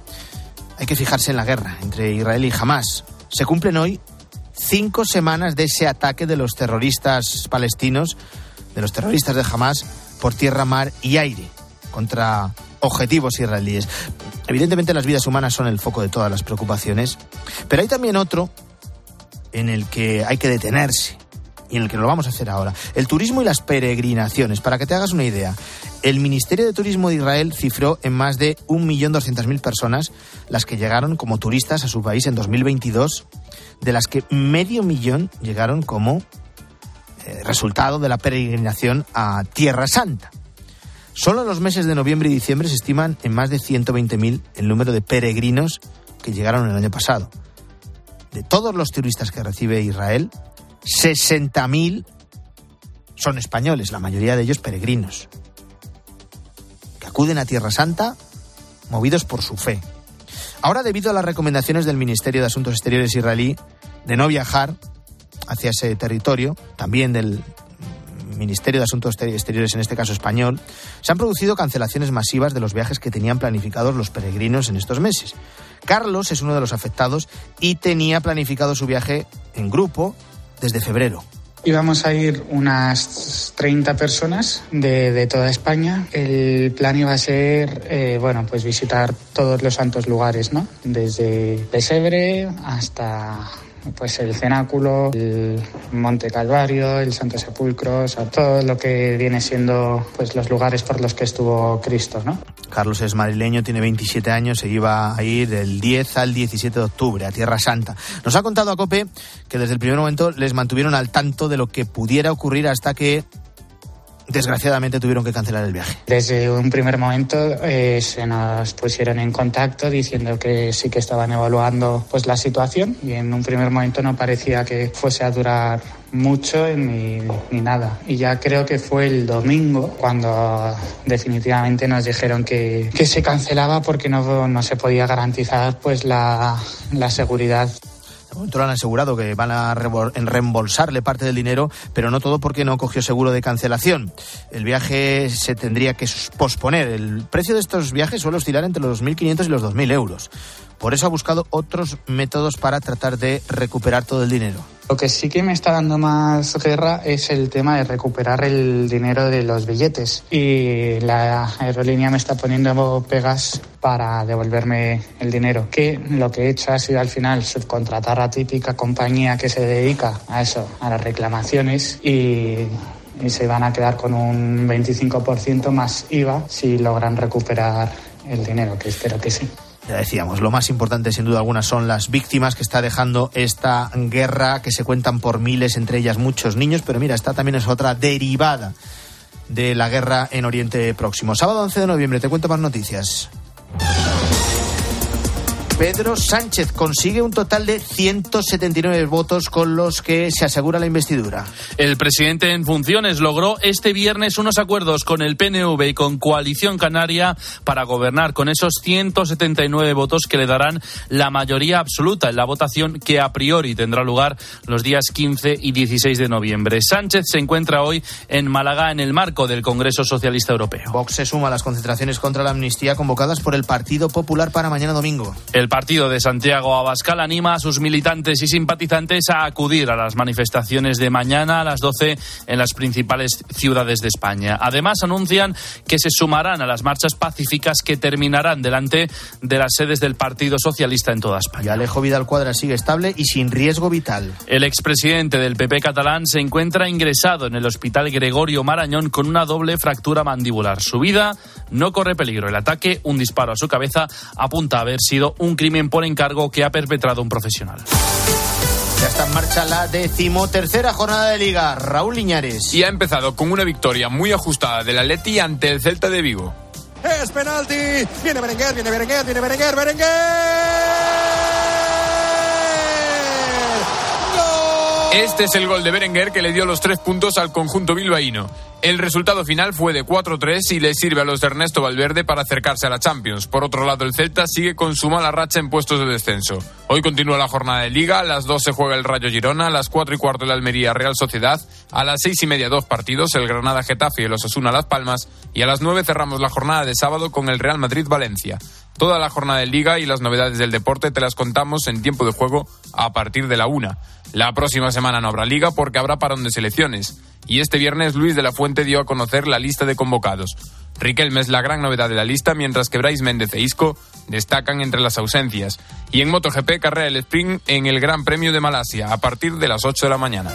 hay que fijarse en la guerra entre Israel y Hamas. Se cumplen hoy cinco semanas de ese ataque de los terroristas palestinos, de los terroristas de Hamas, por tierra, mar y aire, contra objetivos israelíes. Evidentemente las vidas humanas son el foco de todas las preocupaciones, pero hay también otro en el que hay que detenerse y en el que lo vamos a hacer ahora. El turismo y las peregrinaciones. Para que te hagas una idea, el Ministerio de Turismo de Israel cifró en más de 1.200.000 personas las que llegaron como turistas a su país en 2022, de las que medio millón llegaron como resultado de la peregrinación a Tierra Santa. Solo en los meses de noviembre y diciembre se estiman en más de 120.000 el número de peregrinos que llegaron el año pasado. De todos los turistas que recibe Israel, 60.000 son españoles, la mayoría de ellos peregrinos, que acuden a Tierra Santa movidos por su fe. Ahora, debido a las recomendaciones del Ministerio de Asuntos Exteriores israelí de no viajar hacia ese territorio, también del Ministerio de Asuntos Exteriores, en este caso español, se han producido cancelaciones masivas de los viajes que tenían planificados los peregrinos en estos meses. Carlos es uno de los afectados y tenía planificado su viaje en grupo desde febrero. Íbamos a ir unas 30 personas de, toda España. El plan iba a ser, eh, bueno, pues visitar todos los santos lugares, ¿no? Desde Pesebre hasta pues el cenáculo, el Monte Calvario, el Santo Sepulcro, o sea, todo lo que viene siendo pues los lugares por los que estuvo Cristo, ¿no? Carlos es madrileño, tiene 27 años, se iba a ir del 10 al 17 de octubre a Tierra Santa. Nos ha contado a Cope que desde el primer momento les mantuvieron al tanto de lo que pudiera ocurrir hasta que desgraciadamente tuvieron que cancelar el viaje. Desde un primer momento eh, se nos pusieron en contacto diciendo que sí que estaban evaluando pues la situación y en un primer momento no parecía que fuese a durar mucho ni, ni, nada. Y ya creo que fue el domingo cuando definitivamente nos dijeron que, que se cancelaba porque no, no se podía garantizar pues la, la seguridad momento lo han asegurado que van a reembolsarle parte del dinero, pero no todo porque no cogió seguro de cancelación. El viaje se tendría que posponer. El precio de estos viajes suele oscilar entre los 2.500 y los 2.000 euros. Por eso ha buscado otros métodos para tratar de recuperar todo el dinero. Lo que sí que me está dando más guerra es el tema de recuperar el dinero de los billetes. Y la aerolínea me está poniendo pegas para devolverme el dinero. Que lo que he hecho ha sido al final subcontratar a típica compañía que se dedica a eso, a las reclamaciones y y se van a quedar con un 25% más IVA si logran recuperar el dinero, que espero que sí. Ya decíamos, lo más importante sin duda alguna son las víctimas que está dejando esta guerra, que se cuentan por miles, entre ellas muchos niños, pero mira, esta también es otra derivada de la guerra en Oriente Próximo. Sábado 11 de noviembre, te cuento más noticias. Pedro Sánchez consigue un total de 179 votos con los que se asegura la investidura. El presidente en funciones logró este viernes unos acuerdos con el PNV y con Coalición Canaria para gobernar con esos 179 votos que le darán la mayoría absoluta en la votación que a priori tendrá lugar los días 15 y 16 de noviembre. Sánchez se encuentra hoy en Málaga en el marco del Congreso Socialista Europeo. Vox se suma a las concentraciones contra la amnistía convocadas por el Partido Popular para mañana domingo. El partido de Santiago Abascal anima a sus militantes y simpatizantes a acudir a las manifestaciones de mañana a las 12 en las principales ciudades de España. Además, anuncian que se sumarán a las marchas pacíficas que terminarán delante de las sedes del Partido Socialista en toda España. Y Alejo Vidal Cuadra sigue estable y sin riesgo vital. El expresidente del PP catalán se encuentra ingresado en el hospital Gregorio Marañón con una doble fractura mandibular. Su vida no corre peligro. El ataque, un disparo a su cabeza, apunta a haber sido un crimen por encargo que ha perpetrado un profesional. Ya está en marcha la decimotercera jornada de Liga. Raúl Liñares. Y ha empezado con una victoria muy ajustada del Atleti ante el Celta de Vigo. Es penalti. Viene Berenguer, viene Berenguer, viene Berenguer, Berenguer. Este es el gol de Berenguer que le dio los tres puntos al conjunto bilbaíno. El resultado final fue de 4-3 y le sirve a los de Ernesto Valverde para acercarse a la Champions. Por otro lado, el Celta sigue con su mala racha en puestos de descenso. Hoy continúa la jornada de Liga, a las 2 se juega el Rayo Girona, a las 4 y cuarto la Almería Real Sociedad, a las 6 y media dos partidos, el Granada Getafe y el Osasuna Las Palmas, y a las 9 cerramos la jornada de sábado con el Real Madrid Valencia. Toda la jornada de Liga y las novedades del deporte te las contamos en tiempo de juego a partir de la una. La próxima semana no habrá Liga porque habrá parón de selecciones. Y este viernes Luis de la Fuente dio a conocer la lista de convocados. Riquelme es la gran novedad de la lista, mientras que Bryce Méndez e Isco destacan entre las ausencias. Y en MotoGP carrera el sprint en el Gran Premio de Malasia a partir de las 8 de la mañana.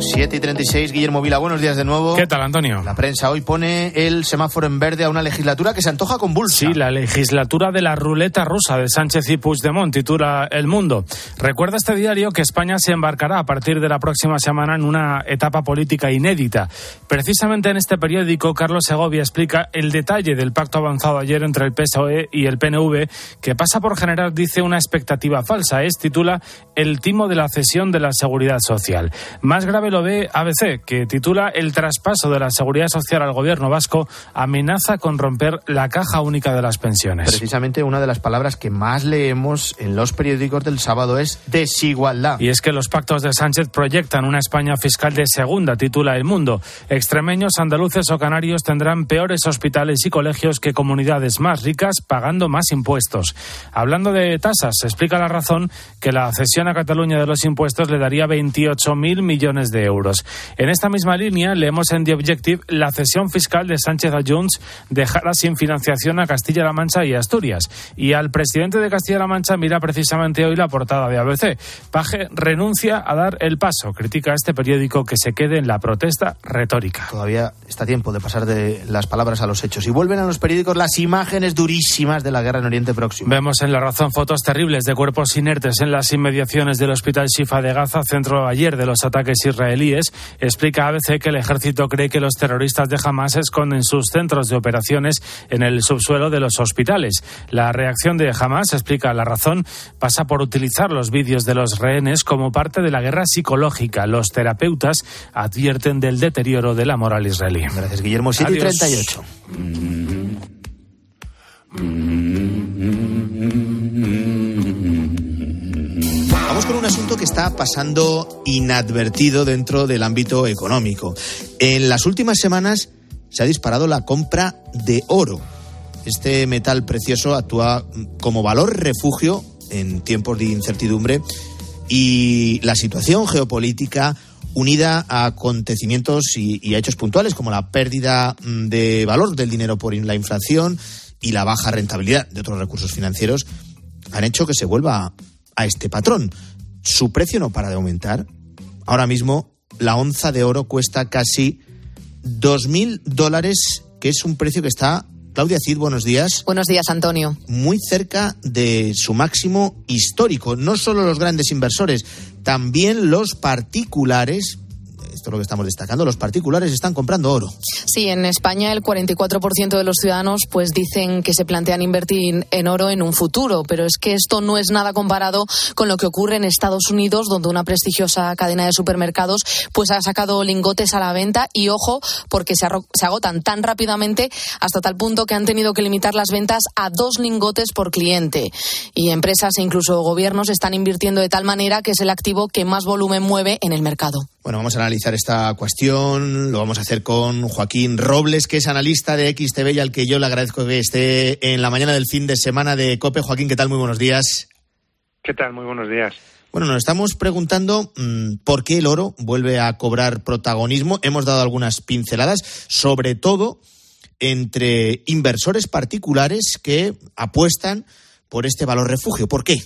7 y 36, Guillermo Vila, buenos días de nuevo. ¿Qué tal, Antonio? La prensa hoy pone el semáforo en verde a una legislatura que se antoja convulsa. Sí, la legislatura de la ruleta rusa de Sánchez y Puigdemont titula El Mundo. Recuerda este diario que España se embarcará a partir de la próxima semana en una etapa política inédita. Precisamente en este periódico, Carlos Segovia explica el detalle del pacto avanzado ayer entre el PSOE y el PNV, que pasa por generar, dice, una expectativa falsa. Es, titula, El timo de la cesión de la seguridad social. Más grave lo ve ABC, que titula El traspaso de la seguridad social al gobierno vasco amenaza con romper la caja única de las pensiones. Precisamente una de las palabras que más leemos en los periódicos del sábado es desigualdad. Y es que los pactos de Sánchez proyectan una España fiscal de segunda, titula El Mundo. Extremeños, andaluces o canarios tendrán peores hospitales y colegios que comunidades más ricas pagando más impuestos. Hablando de tasas, se explica la razón que la cesión a Cataluña de los impuestos le daría 28.000 millones de euros. En esta misma línea, leemos en The Objective la cesión fiscal de Sánchez a Junts dejará sin financiación a Castilla-La Mancha y Asturias. Y al presidente de Castilla-La Mancha mira precisamente hoy la portada de ABC. Paje renuncia a dar el paso. Critica a este periódico que se quede en la protesta retórica. Todavía está tiempo de pasar de las palabras a los hechos. Y vuelven a los periódicos las imágenes durísimas de la guerra en Oriente Próximo. Vemos en La Razón fotos terribles de cuerpos inertes en las inmediaciones del Hospital Shifa de Gaza, centro ayer de los ataques israelíes. Explica ABC que el ejército cree que los terroristas de Hamas esconden sus centros de operaciones en el subsuelo de los hospitales. La reacción de Hamas, explica La Razón, pasa por utilizar los vídeos de los rehenes como parte de la guerra psicológica. Los terapeutas advierten del deterioro de la moral israelí. Gracias, Guillermo. 7 y Adiós. 38. Vamos con un asunto que está pasando inadvertido dentro del ámbito económico. En las últimas semanas se ha disparado la compra de oro. Este metal precioso actúa como valor refugio en tiempos de incertidumbre y la situación geopolítica unida a acontecimientos y, y a hechos puntuales como la pérdida mm, de valor del dinero por la inflación y la baja rentabilidad de otros recursos financieros han hecho que se vuelva a este patrón. Su precio no para de aumentar. Ahora mismo la onza de oro cuesta casi 2.000 dólares, que es un precio que está, Claudia Cid, buenos días, Buenos días, Antonio. muy cerca de su máximo histórico. No solo los grandes inversores, también los particulares, esto es lo que estamos destacando, los particulares están comprando oro. Sí, en España el 44% de los ciudadanos pues dicen que se plantean invertir en oro en un futuro, pero es que esto no es nada comparado con lo que ocurre en Estados Unidos, donde una prestigiosa cadena de supermercados pues ha sacado lingotes a la venta y ojo, porque se, agotan tan rápidamente hasta tal punto que han tenido que limitar las ventas a dos lingotes por cliente. Y empresas e incluso gobiernos están invirtiendo de tal manera que es el activo que más volumen mueve en el mercado. Bueno, vamos a analizar analizar esta cuestión. Lo vamos a hacer con Joaquín Robles, que es analista de XTV y al que yo le agradezco que esté en la mañana del fin de semana de COPE. Joaquín, ¿qué tal? Muy buenos días. ¿Qué tal? Muy buenos días. Bueno, nos estamos preguntando mmm, por qué el oro vuelve a cobrar protagonismo. Hemos dado algunas pinceladas, sobre todo entre inversores particulares que apuestan por este valor refugio. ¿Por qué?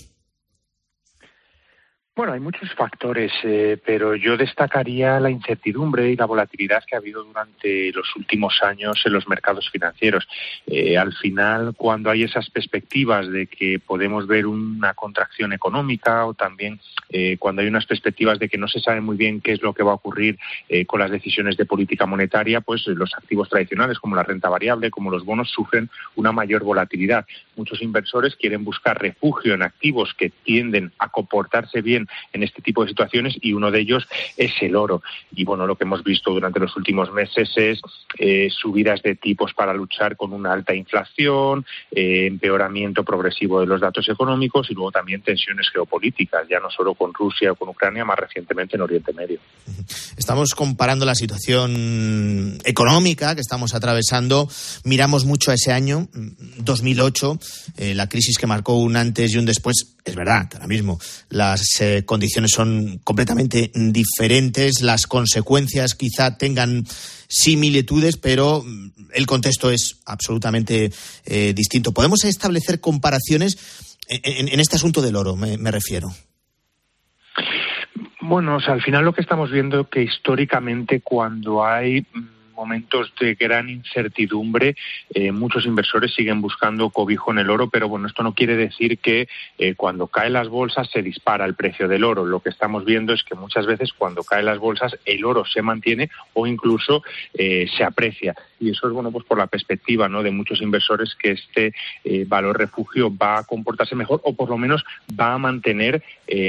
Bueno, hay muchos factores, eh, pero yo destacaría la incertidumbre y la volatilidad que ha habido durante los últimos años en los mercados financieros. Eh, al final, cuando hay esas perspectivas de que podemos ver una contracción económica o también eh, cuando hay unas perspectivas de que no se sabe muy bien qué es lo que va a ocurrir eh, con las decisiones de política monetaria, pues los activos tradicionales como la renta variable, como los bonos, sufren una mayor volatilidad. Muchos inversores quieren buscar refugio en activos que tienden a comportarse bien en este tipo de situaciones y uno de ellos es el oro. Y bueno, lo que hemos visto durante los últimos meses es eh, subidas de tipos para luchar con una alta inflación, eh, empeoramiento progresivo de los datos económicos y luego también tensiones geopolíticas, ya no solo con Rusia o con Ucrania, más recientemente en Oriente Medio. Estamos comparando la situación económica que estamos atravesando. Miramos mucho a ese año, 2008, eh, la crisis que marcó un antes y un después. Es verdad ahora mismo las eh, condiciones son completamente diferentes, las consecuencias quizá tengan similitudes, pero el contexto es absolutamente eh, distinto. ¿Podemos establecer comparaciones en, este asunto del oro, me, me refiero? Bueno, o sea, al final lo que estamos viendo es que históricamente cuando hay momentos de gran incertidumbre, eh, muchos inversores siguen buscando cobijo en el oro, pero bueno, esto no quiere decir que eh, cuando caen las bolsas se dispara el precio del oro. Lo que estamos viendo es que muchas veces cuando caen las bolsas el oro se mantiene o incluso eh, se aprecia. Y eso es bueno pues por la perspectiva ¿no? de muchos inversores que este valor refugio va a comportarse mejor o por lo menos va a mantener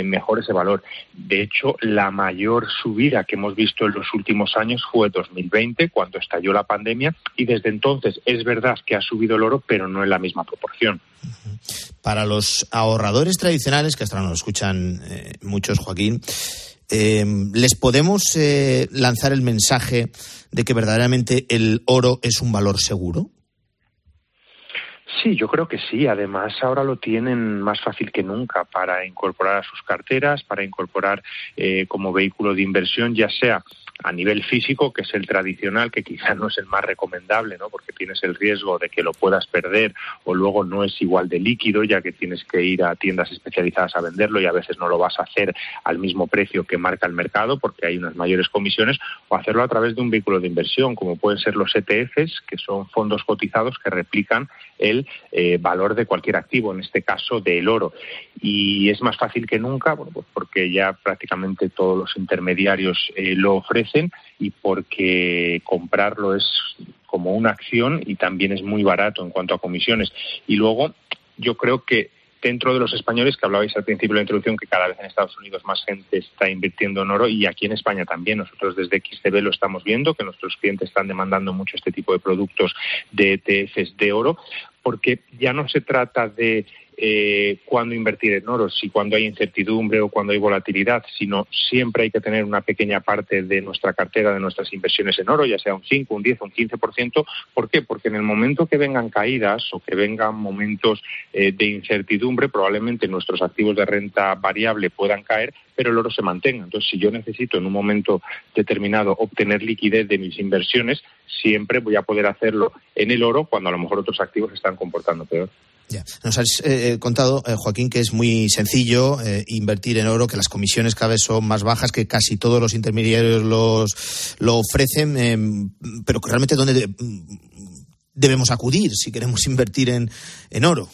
mejor ese valor. De hecho, la mayor subida que hemos visto en los últimos años fue 2020 cuando estalló la pandemia y desde entonces es verdad que ha subido el oro, pero no en la misma proporción. Para los ahorradores tradicionales, que hasta nos escuchan eh, muchos, Joaquín, eh, ¿les podemos eh, lanzar el mensaje de que verdaderamente el oro es un valor seguro? Sí, yo creo que sí. Además, ahora lo tienen más fácil que nunca para incorporar a sus carteras, para incorporar eh, como vehículo de inversión, ya sea a nivel físico, que es el tradicional, que quizá no es el más recomendable, ¿no? Porque tienes el riesgo de que lo puedas perder o luego no es igual de líquido, ya que tienes que ir a tiendas especializadas a venderlo y a veces no lo vas a hacer al mismo precio que marca el mercado porque hay unas mayores comisiones, o hacerlo a través de un vehículo de inversión, como pueden ser los ETFs, que son fondos cotizados que replican el eh, valor de cualquier activo, en este caso del oro. Y es más fácil que nunca, bueno, pues porque ya prácticamente todos los intermediarios eh, lo ofrecen y porque comprarlo es como una acción y también es muy barato en cuanto a comisiones. Y luego yo creo que dentro de los españoles, que hablabais al principio de la introducción, que cada vez en Estados Unidos más gente está invirtiendo en oro y aquí en España también. Nosotros desde XTB lo estamos viendo, que nuestros clientes están demandando mucho este tipo de productos de ETFs de oro, porque ya no se trata de eh, cuándo invertir en oro, si cuando hay incertidumbre o cuando hay volatilidad, sino siempre hay que tener una pequeña parte de nuestra cartera, de nuestras inversiones en oro, ya sea un 5, un 10 o un 15%. ¿Por qué? Porque en el momento que vengan caídas o que vengan momentos eh, de incertidumbre, probablemente nuestros activos de renta variable puedan caer, pero el oro se mantenga. Entonces, si yo necesito en un momento determinado obtener liquidez de mis inversiones, siempre voy a poder hacerlo en el oro cuando a lo mejor otros activos se están comportando peor. Ya. Nos has eh, contado, eh, Joaquín, que es muy sencillo eh, invertir en oro, que las comisiones cada vez son más bajas, que casi todos los intermediarios los, lo ofrecen, em, pero que realmente dónde de, debemos acudir si queremos invertir en, en oro.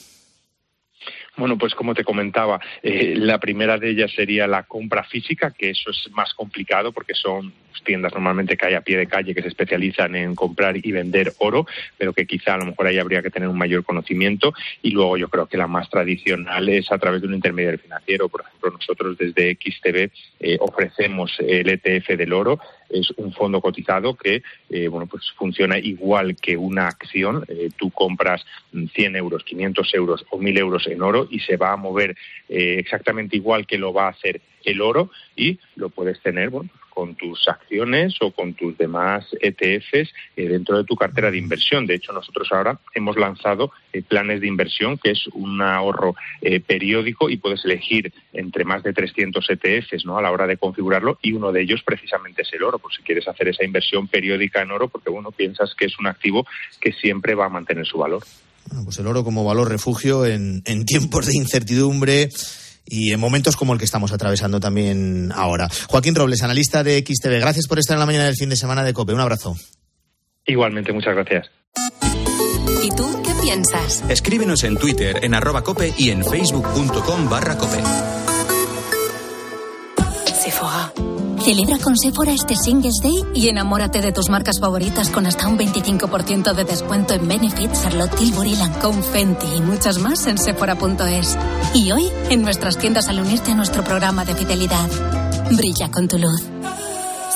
Bueno, pues como te comentaba, eh, la primera de ellas sería la compra física, que eso es más complicado porque son tiendas normalmente que hay a pie de calle que se especializan en comprar y vender oro, pero que quizá a lo mejor ahí habría que tener un mayor conocimiento. Y luego yo creo que la más tradicional es a través de un intermediario financiero. Por ejemplo, nosotros desde XTB eh, ofrecemos el ETF del oro. Es un fondo cotizado que eh, bueno pues funciona igual que una acción. Eh, tú compras 100 euros, 500 euros o 1000 euros en oro y se va a mover eh, exactamente igual que lo va a hacer el oro y lo puedes tener bueno, con tus acciones o con tus demás ETFs eh, dentro de tu cartera de inversión. De hecho, nosotros ahora hemos lanzado eh, planes de inversión, que es un ahorro eh, periódico y puedes elegir entre más de 300 ETFs ¿no? a la hora de configurarlo y uno de ellos precisamente es el oro, por si quieres hacer esa inversión periódica en oro, porque bueno, piensas que es un activo que siempre va a mantener su valor. Bueno, pues el oro como valor refugio en, en tiempos de incertidumbre y en momentos como el que estamos atravesando también ahora. Joaquín Robles, analista de XTV, gracias por estar en la mañana del fin de semana de COPE. Un abrazo. Igualmente, muchas gracias. ¿Y tú qué piensas? Escríbenos en Twitter en arroba cope y en facebook.com barra cope. Celebra con Sephora este Singles Day y enamórate de tus marcas favoritas con hasta un 25% de descuento en Benefit, Charlotte Tilbury, Lancome, Fenty y muchas más en Sephora.es. Y hoy, en nuestras tiendas al unirte a nuestro programa de fidelidad. Brilla con tu luz.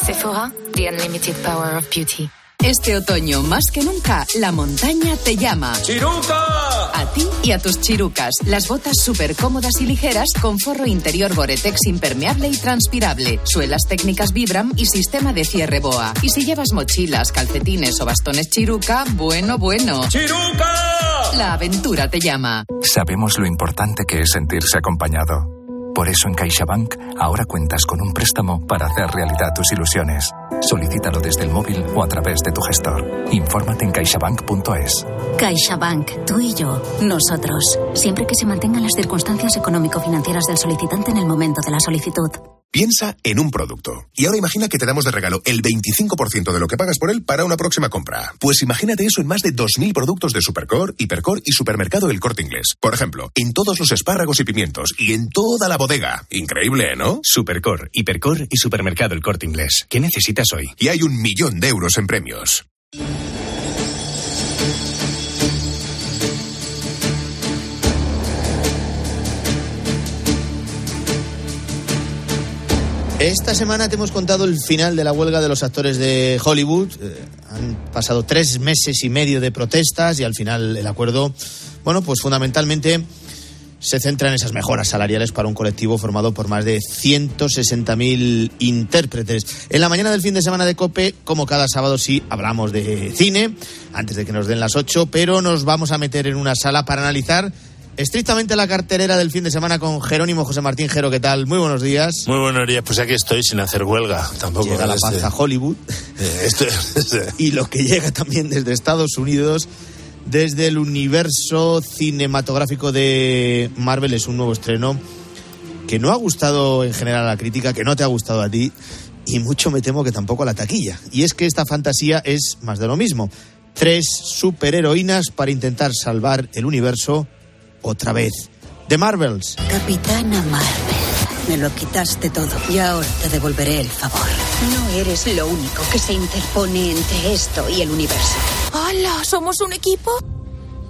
Sephora, the unlimited power of beauty. Este otoño, más que nunca, la montaña te llama. ¡Chiruca! A ti y a tus chirucas. Las botas súper cómodas y ligeras con forro interior Boretex impermeable y transpirable. Suelas técnicas Vibram y sistema de cierre BOA. Y si llevas mochilas, calcetines o bastones chiruca, bueno, bueno. ¡Chiruca! La aventura te llama. Sabemos lo importante que es sentirse acompañado. Por eso en CaixaBank ahora cuentas con un préstamo para hacer realidad tus ilusiones. Solicítalo desde el móvil o a través de tu gestor. Infórmate en caixabank.es. CaixaBank, tú y yo, nosotros. Siempre que se mantengan las circunstancias económico-financieras del solicitante en el momento de la solicitud. Piensa en un producto. Y ahora imagina que te damos de regalo el 25% de lo que pagas por él para una próxima compra. Pues imagínate eso en más de 2.000 productos de Supercore, Hipercore y Supermercado El Corte Inglés. Por ejemplo, en todos los espárragos y pimientos y en toda la bodega. Increíble, ¿no? Supercore, Hipercore y Supermercado El Corte Inglés. ¿Qué necesitas hoy? Y hay un millón de euros en premios. Esta semana te hemos contado el final de la huelga de los actores de Hollywood. Eh, han pasado tres meses y medio de protestas y al final el acuerdo, bueno, pues fundamentalmente se centra en esas mejoras salariales para un colectivo formado por más de 160.000 intérpretes. En la mañana del fin de semana de COPE, como cada sábado, sí hablamos de cine, antes de que nos den las 8, pero nos vamos a meter en una sala para analizar estrictamente la carterera del fin de semana con Jerónimo José Martín Jero. ¿Qué tal? Muy buenos días. Muy buenos días. Pues aquí estoy sin hacer huelga. Tampoco. Llega la este- Hollywood. Eh, esto- y lo que llega también desde Estados Unidos, desde el universo cinematográfico de Marvel, es un nuevo estreno que no ha gustado en general a la crítica, que no te ha gustado a ti, y mucho me temo que tampoco a la taquilla. Y es que esta fantasía es más de lo mismo. Tres superheroínas para intentar salvar el universo otra vez. The Marvels. Capitana Marvel, me lo quitaste todo y ahora te devolveré el favor. No eres lo único que se interpone entre esto y el universo. ¡Hola! ¿Somos un equipo?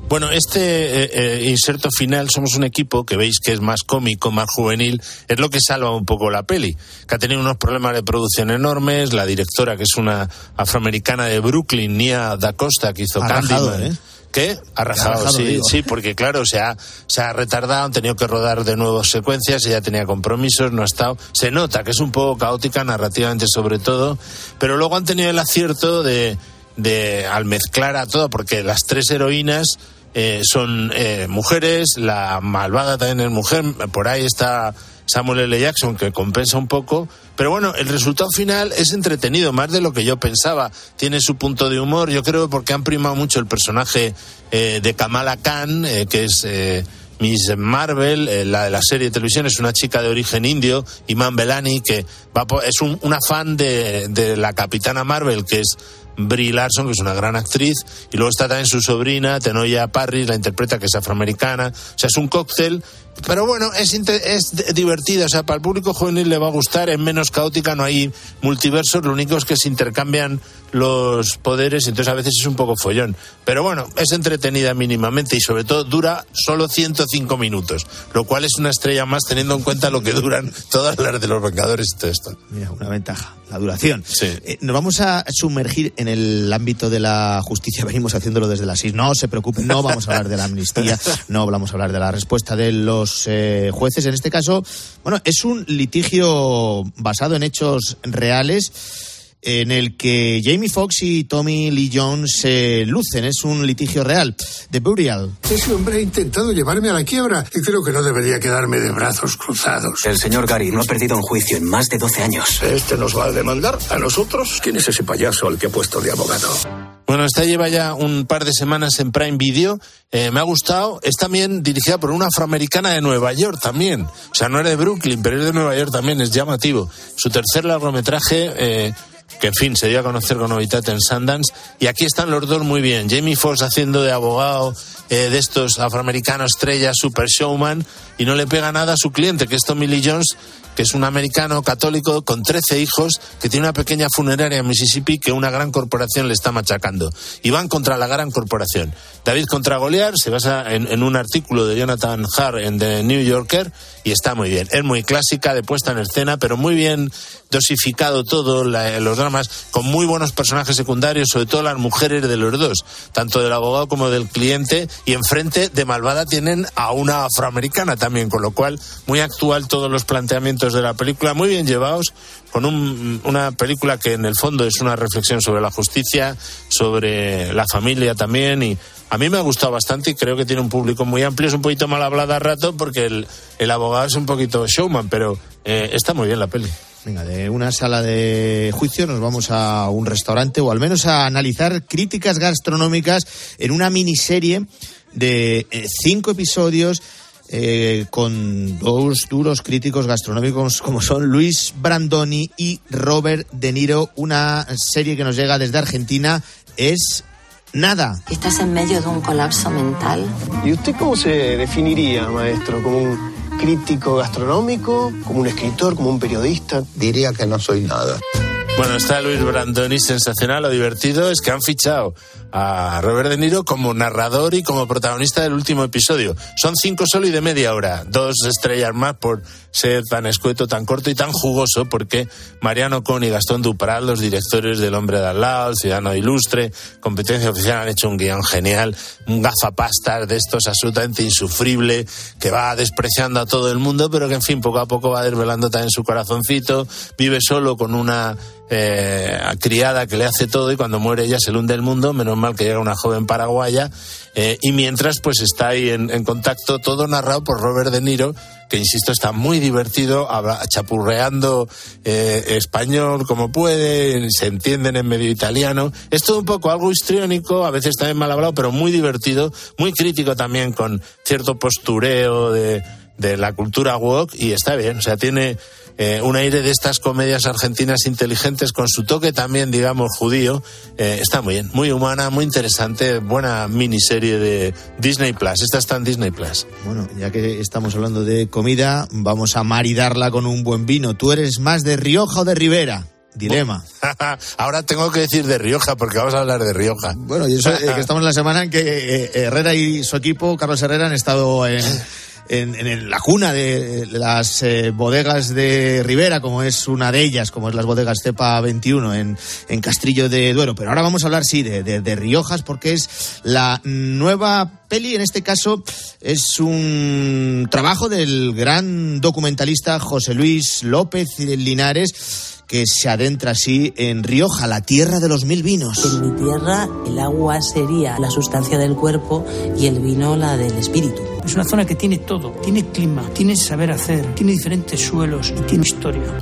Bueno, este eh, eh, inserto final, somos un equipo que veis que es más cómico, más juvenil, es lo que salva un poco la peli, que ha tenido unos problemas de producción enormes, la directora, que es una afroamericana de Brooklyn, Nia Da Costa, que hizo Candyman. ¿eh? ¿Qué? Ha rajado, rajado, sí, digo. sí, porque claro, se ha, se ha retardado, han tenido que rodar de nuevo secuencias, ella tenía compromisos, no ha estado. Se nota que es un poco caótica narrativamente sobre todo, pero luego han tenido el acierto de, de al mezclar a todo, porque las tres heroínas eh, son eh, mujeres, la malvada también es mujer, por ahí está Samuel L. Jackson que compensa un poco, pero bueno, el resultado final es entretenido, más de lo que yo pensaba, tiene su punto de humor, yo creo porque han primado mucho el personaje eh, de Kamala Khan, eh, que es... eh, Miss Marvel, eh, la de la serie de televisión, es una chica de origen indio, Iman Belani, que va es un, una fan de, de la capitana Marvel, que es Brie Larson, que es una gran actriz, y luego está también su sobrina, Tenoya Parris, la interpreta, que es afroamericana. O sea, es un cóctel, pero bueno, es, es divertida. O sea, para el público juvenil le va a gustar, es menos caótica, no hay multiversos, lo único es que se intercambian los poderes, entonces a veces es un poco follón. Pero bueno, es entretenida mínimamente y sobre todo dura solo 105 minutos, lo cual es una estrella más teniendo en cuenta lo que duran todas las de los Vengadores y todo esto. Mira, una ventaja. La duración. Eh, nos vamos a sumergir en el ámbito de la justicia, venimos haciéndolo desde las seis. No se preocupen, no vamos a hablar de la amnistía, no vamos a hablar de la respuesta de los eh, jueces. En este caso, bueno, es un litigio basado en hechos reales en el que Jamie Foxx y Tommy Lee Jones se lucen. Es un litigio real. The Burial. Ese hombre ha intentado llevarme a la quiebra y creo que no debería quedarme de brazos cruzados. El señor Gary no ha perdido un juicio en más de 12 años. ¿Este nos va a demandar a nosotros? ¿Quién es ese payaso al que ha puesto de abogado? Bueno, esta lleva ya un par de semanas en Prime Video. Eh, me ha gustado. Es también dirigida por una afroamericana de Nueva York también. O sea, no era de Brooklyn, pero es de Nueva York también. Es llamativo. Su tercer largometraje... Eh, que en fin se dio a conocer con novedad en Sundance. Y aquí están los dos muy bien. Jamie Foxx haciendo de abogado eh, de estos afroamericanos estrellas, super showman, y no le pega nada a su cliente, que es Tommy Lee Jones, que es un americano católico con 13 hijos, que tiene una pequeña funeraria en Mississippi que una gran corporación le está machacando. Y van contra la gran corporación. David contra Goliar se basa en, un artículo de Jonathan Hart en The New Yorker y está muy bien. Es muy clásica de puesta en escena, pero muy bien dosificado todo, los dramas, con muy buenos personajes secundarios, sobre todo las mujeres de los dos, tanto del abogado como del cliente, y enfrente de Malvada tienen a una afroamericana también, con lo cual muy actual todos los planteamientos de la película, muy bien llevados, con una película que en el fondo es una reflexión sobre la justicia, sobre la familia también, y a mí me ha gustado bastante y creo que tiene un público muy amplio, es un poquito mal hablada a rato porque el, el abogado es un poquito showman, pero eh, está muy bien la peli. Venga, de una sala de juicio nos vamos a un restaurante o al menos a analizar críticas gastronómicas en una miniserie de eh, cinco episodios eh, con dos duros críticos gastronómicos como son Luis Brandoni y Robert De Niro. Una serie que nos llega desde Argentina es Nada. ¿Estás en medio de un colapso mental? ¿Y usted cómo se definiría, maestro? ¿Como un crítico gastronómico? ¿Como un escritor? ¿Como un periodista? Diría que no soy nada. Bueno, está Luis Brandoni, sensacional. Lo divertido es que han fichado a Robert De Niro como narrador y como protagonista del último episodio. Son cinco solo y de media hora. Dos estrellas más por ser tan escueto, tan corto y tan jugoso, porque Mariano Con y Gastón Duprat, los directores del Hombre de al lado, el Ciudadano Ilustre, Competencia Oficial, han hecho un guion genial, un gafapastas de estos absolutamente insufrible, que va despreciando a todo el mundo, pero que en fin, poco a poco va desvelando también su corazoncito, vive solo con una eh, criada que le hace todo y cuando muere ella se le hunde el mundo, menos mal que llega una joven paraguaya, eh, y mientras pues está ahí en, contacto todo narrado por Robert De Niro, que insisto está muy divertido, chapurreando eh, español como puede, se entienden en medio italiano, es todo un poco algo histriónico, a veces también mal hablado, pero muy divertido, muy crítico también con cierto postureo de, de la cultura woke y está bien, o sea, tiene eh, un aire de estas comedias argentinas inteligentes con su toque también, digamos, judío. Eh, está muy bien, muy humana, muy interesante, buena miniserie de Disney Plus. Esta está en Disney Plus. Bueno, ya que estamos hablando de comida, vamos a maridarla con un buen vino. ¿Tú eres más de Rioja o de Rivera? Dilema. Ahora tengo que decir de Rioja porque vamos a hablar de Rioja. Bueno, y eso eh, que estamos en la semana en que Herrera y su equipo, Carlos Herrera, han estado en en, la cuna de las eh, bodegas de Rivera, como es una de ellas, como es las bodegas Cepa 21 en, en Castrillo de Duero. Pero ahora vamos a hablar, sí, de, de, Riojas, porque es la nueva peli, en este caso, es un trabajo del gran documentalista José Luis López Linares que se adentra así en Rioja, la tierra de los mil vinos. En mi tierra el agua sería la sustancia del cuerpo y el vino la del espíritu. Es una zona que tiene todo, tiene clima, tiene saber hacer, tiene diferentes suelos y tiene historia.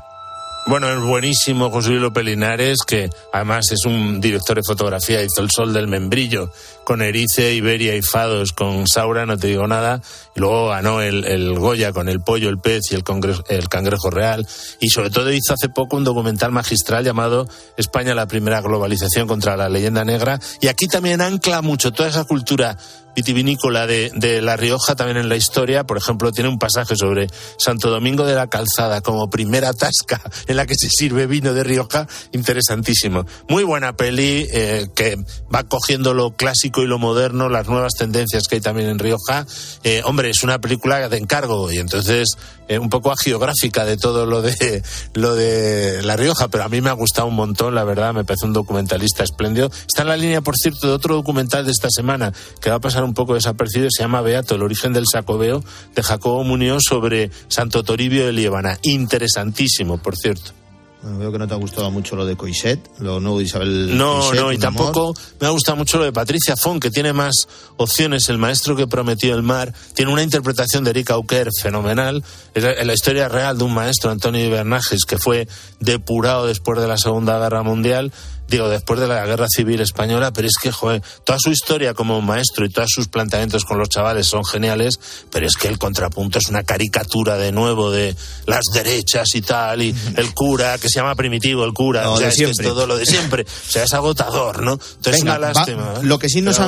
Bueno, es buenísimo José Luis López Linares, que además es un director de fotografía, hizo El Sol del Membrillo con Erice, Iberia y Fados con Saura, no te digo nada, y luego ganó el, Goya con El Pollo, el Pez y el, el Cangrejo Real, y sobre todo hizo hace poco un documental magistral llamado España, la primera globalización contra la leyenda negra, y aquí también ancla mucho toda esa cultura vitivinícola de, de, La Rioja, también en la historia. Por ejemplo, tiene un pasaje sobre Santo Domingo de la Calzada como primera tasca en la que se sirve vino de Rioja. Interesantísimo. Muy buena peli eh, que va cogiendo lo clásico y lo moderno, las nuevas tendencias que hay también en Rioja. Eh, hombre, es una película de encargo y entonces eh, un poco agiográfica de todo lo de, lo de La Rioja, pero a mí me ha gustado un montón, la verdad, me parece un documentalista espléndido. Está en la línea, por cierto, de otro documental de esta semana que va a pasar un poco desapercibido, se llama Beato, el origen del sacobeo, de Jacobo Muñoz sobre Santo Toribio de Liébana. Interesantísimo, por cierto. Bueno, veo que no te ha gustado mucho lo de Coiset, lo nuevo de Isabel. No, Coixet, no, y tampoco amor. me ha gustado mucho lo de Patricia Fon, que tiene más opciones. El maestro que prometió el mar tiene una interpretación de Erika Auker fenomenal. Es la, la historia real de un maestro, Antonio Ibernajes, que fue depurado después de la Segunda Guerra Mundial. Digo, después de la Guerra Civil Española, pero es que, joder, toda su historia como maestro y todos sus planteamientos con los chavales son geniales, pero es que el contrapunto es una caricatura de nuevo de las derechas y tal, y el cura, que se llama primitivo, el cura, o sea, es, que es todo lo de siempre. O sea, es agotador, ¿no? Entonces Venga, una va- lástima. ¿eh? Lo que sí nos,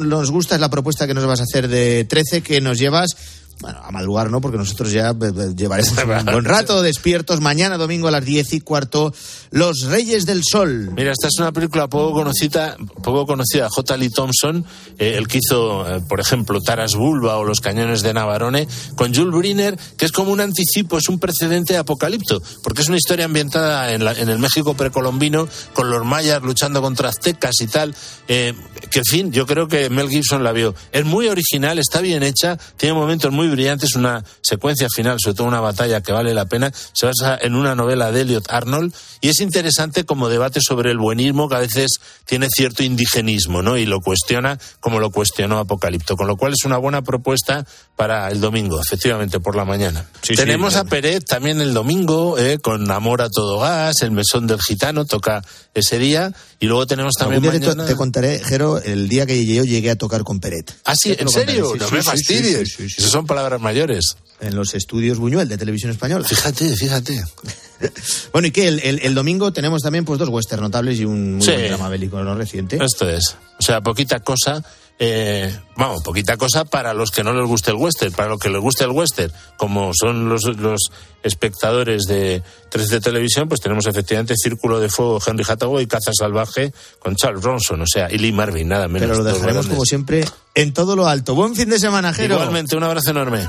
nos gusta es la propuesta que nos vas a hacer de 13, que nos llevas. Bueno, a madrugar, ¿no? Porque nosotros ya eh, eh, llevaremos un buen rato despiertos. Mañana domingo a las 10 y cuarto, Los Reyes del Sol. Mira, esta es una película poco conocida, poco conocida. J. Lee Thompson, eh, el que hizo, eh, por ejemplo, Taras Bulba o Los Cañones de Navarone, con Jules Briner, que es como un anticipo, es un precedente de Apocalipto, porque es una historia ambientada en, la- en el México precolombino, con los mayas luchando contra aztecas y tal. eh, que, en fin, yo creo que Mel Gibson la vio. Es muy original, está bien hecha, tiene momentos muy brillantes, una secuencia final, sobre todo una batalla que vale la pena. Se basa en una novela de Elliot Arnold y es interesante como debate sobre el buenismo que a veces tiene cierto indigenismo, ¿no? Y lo cuestiona como lo cuestionó Apocalipto, con lo cual es una buena propuesta para el domingo, efectivamente, por la mañana. Sí, sí, Tenemos claro. a Peret también el domingo, eh, con Amor a todo gas, el mesón del gitano, toca ese día, y luego tenemos también Algún día te, mañana... te contaré, Jero, el día que yo llegué a tocar con Peret. Ah, sí, ¿en serio? sí, no sí, me fastidies. sí. Esas son palabras mayores. En los estudios Buñuel de Televisión Española. Fíjate, fíjate. Bueno, ¿y qué? El, el- el domingo tenemos también pues dos western notables y un muy buen drama bélico no reciente. Esto es. O sea, poquita cosa. Eh, vamos, poquita cosa para los que no les guste el western, para los que les guste el western, como son los, los espectadores de 3 de televisión, pues tenemos efectivamente Círculo de Fuego, Henry Hathaway, Caza Salvaje con Charles Bronson, o sea, y Lee Marvin, nada menos. Pero lo dejaremos como siempre en todo lo alto. Buen fin de semana, Jero. Igualmente, un abrazo enorme.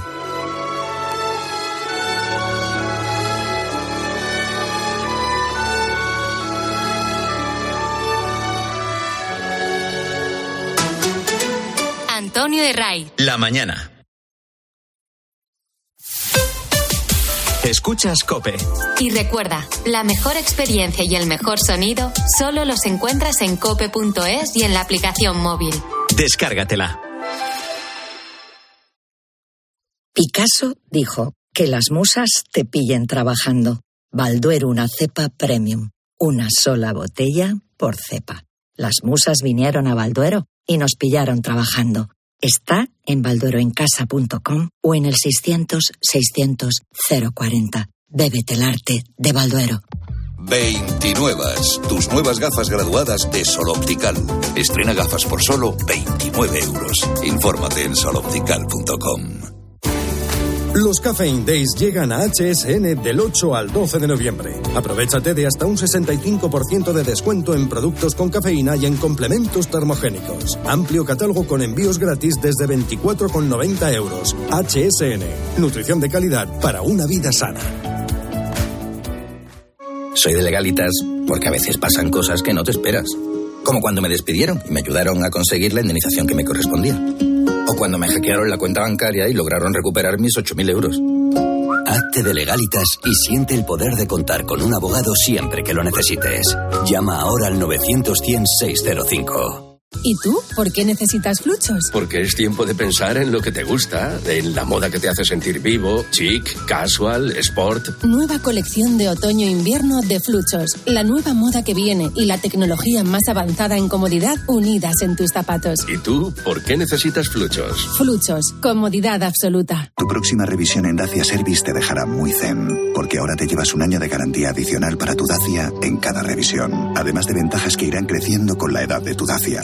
Antonio de Ray. La mañana. Escuchas Cope. Y recuerda, la mejor experiencia y el mejor sonido solo los encuentras en cope.es y en la aplicación móvil. Descárgatela. Picasso dijo que las musas te pillen trabajando. Balduero una cepa premium. Una sola botella por cepa. Las musas vinieron a Balduero y nos pillaron trabajando. Está en baldueroencasa.com o en el 600-600-040. Bébete el arte de Balduero. 29. Tus nuevas gafas graduadas de Sol Optical. Estrena gafas por solo 29 euros. Infórmate en soloptical.com. Los Caffeine Days llegan a HSN del 8 al 12 de noviembre. Aprovechate de hasta un 65% de descuento en productos con cafeína y en complementos termogénicos. Amplio catálogo con envíos gratis desde 24,90 euros. HSN. Nutrición de calidad para una vida sana. Soy de legalitas porque a veces pasan cosas que no te esperas. Como cuando me despidieron y me ayudaron a conseguir la indemnización que me correspondía. O cuando me hackearon la cuenta bancaria y lograron recuperar mis 8.000 euros. Hazte de legalitas y siente el poder de contar con un abogado siempre que lo necesites. Llama ahora al 900-100-605. ¿Y tú? ¿Por qué necesitas fluchos? Porque es tiempo de pensar en lo que te gusta, en la moda que te hace sentir vivo, chic, casual, sport. Nueva colección de otoño-invierno de Fluchos. La nueva moda que viene y la tecnología más avanzada en comodidad unidas en tus zapatos. ¿Y tú por qué necesitas fluchos? Fluchos. Comodidad absoluta. Tu próxima revisión en Dacia Service te dejará muy zen, porque ahora te llevas un año de garantía adicional para tu Dacia en cada revisión, además de ventajas que irán creciendo con la edad de tu Dacia.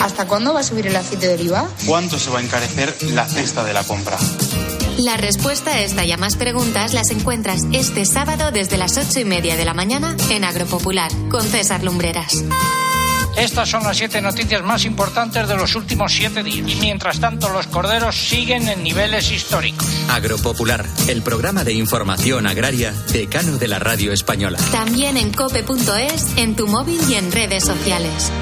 ¿Hasta cuándo va a subir el aceite de oliva? ¿Cuánto se va a encarecer la cesta de la compra? La respuesta a esta y a más preguntas las encuentras este sábado desde las ocho y media de la mañana en Agropopular con César Lumbreras. Estas son las siete noticias más importantes de los últimos siete días. Y mientras tanto, los corderos siguen en niveles históricos. Agropopular, el programa de información agraria decano de la radio española. También en cope.es, en tu móvil y en redes sociales.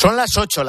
Son las 8, las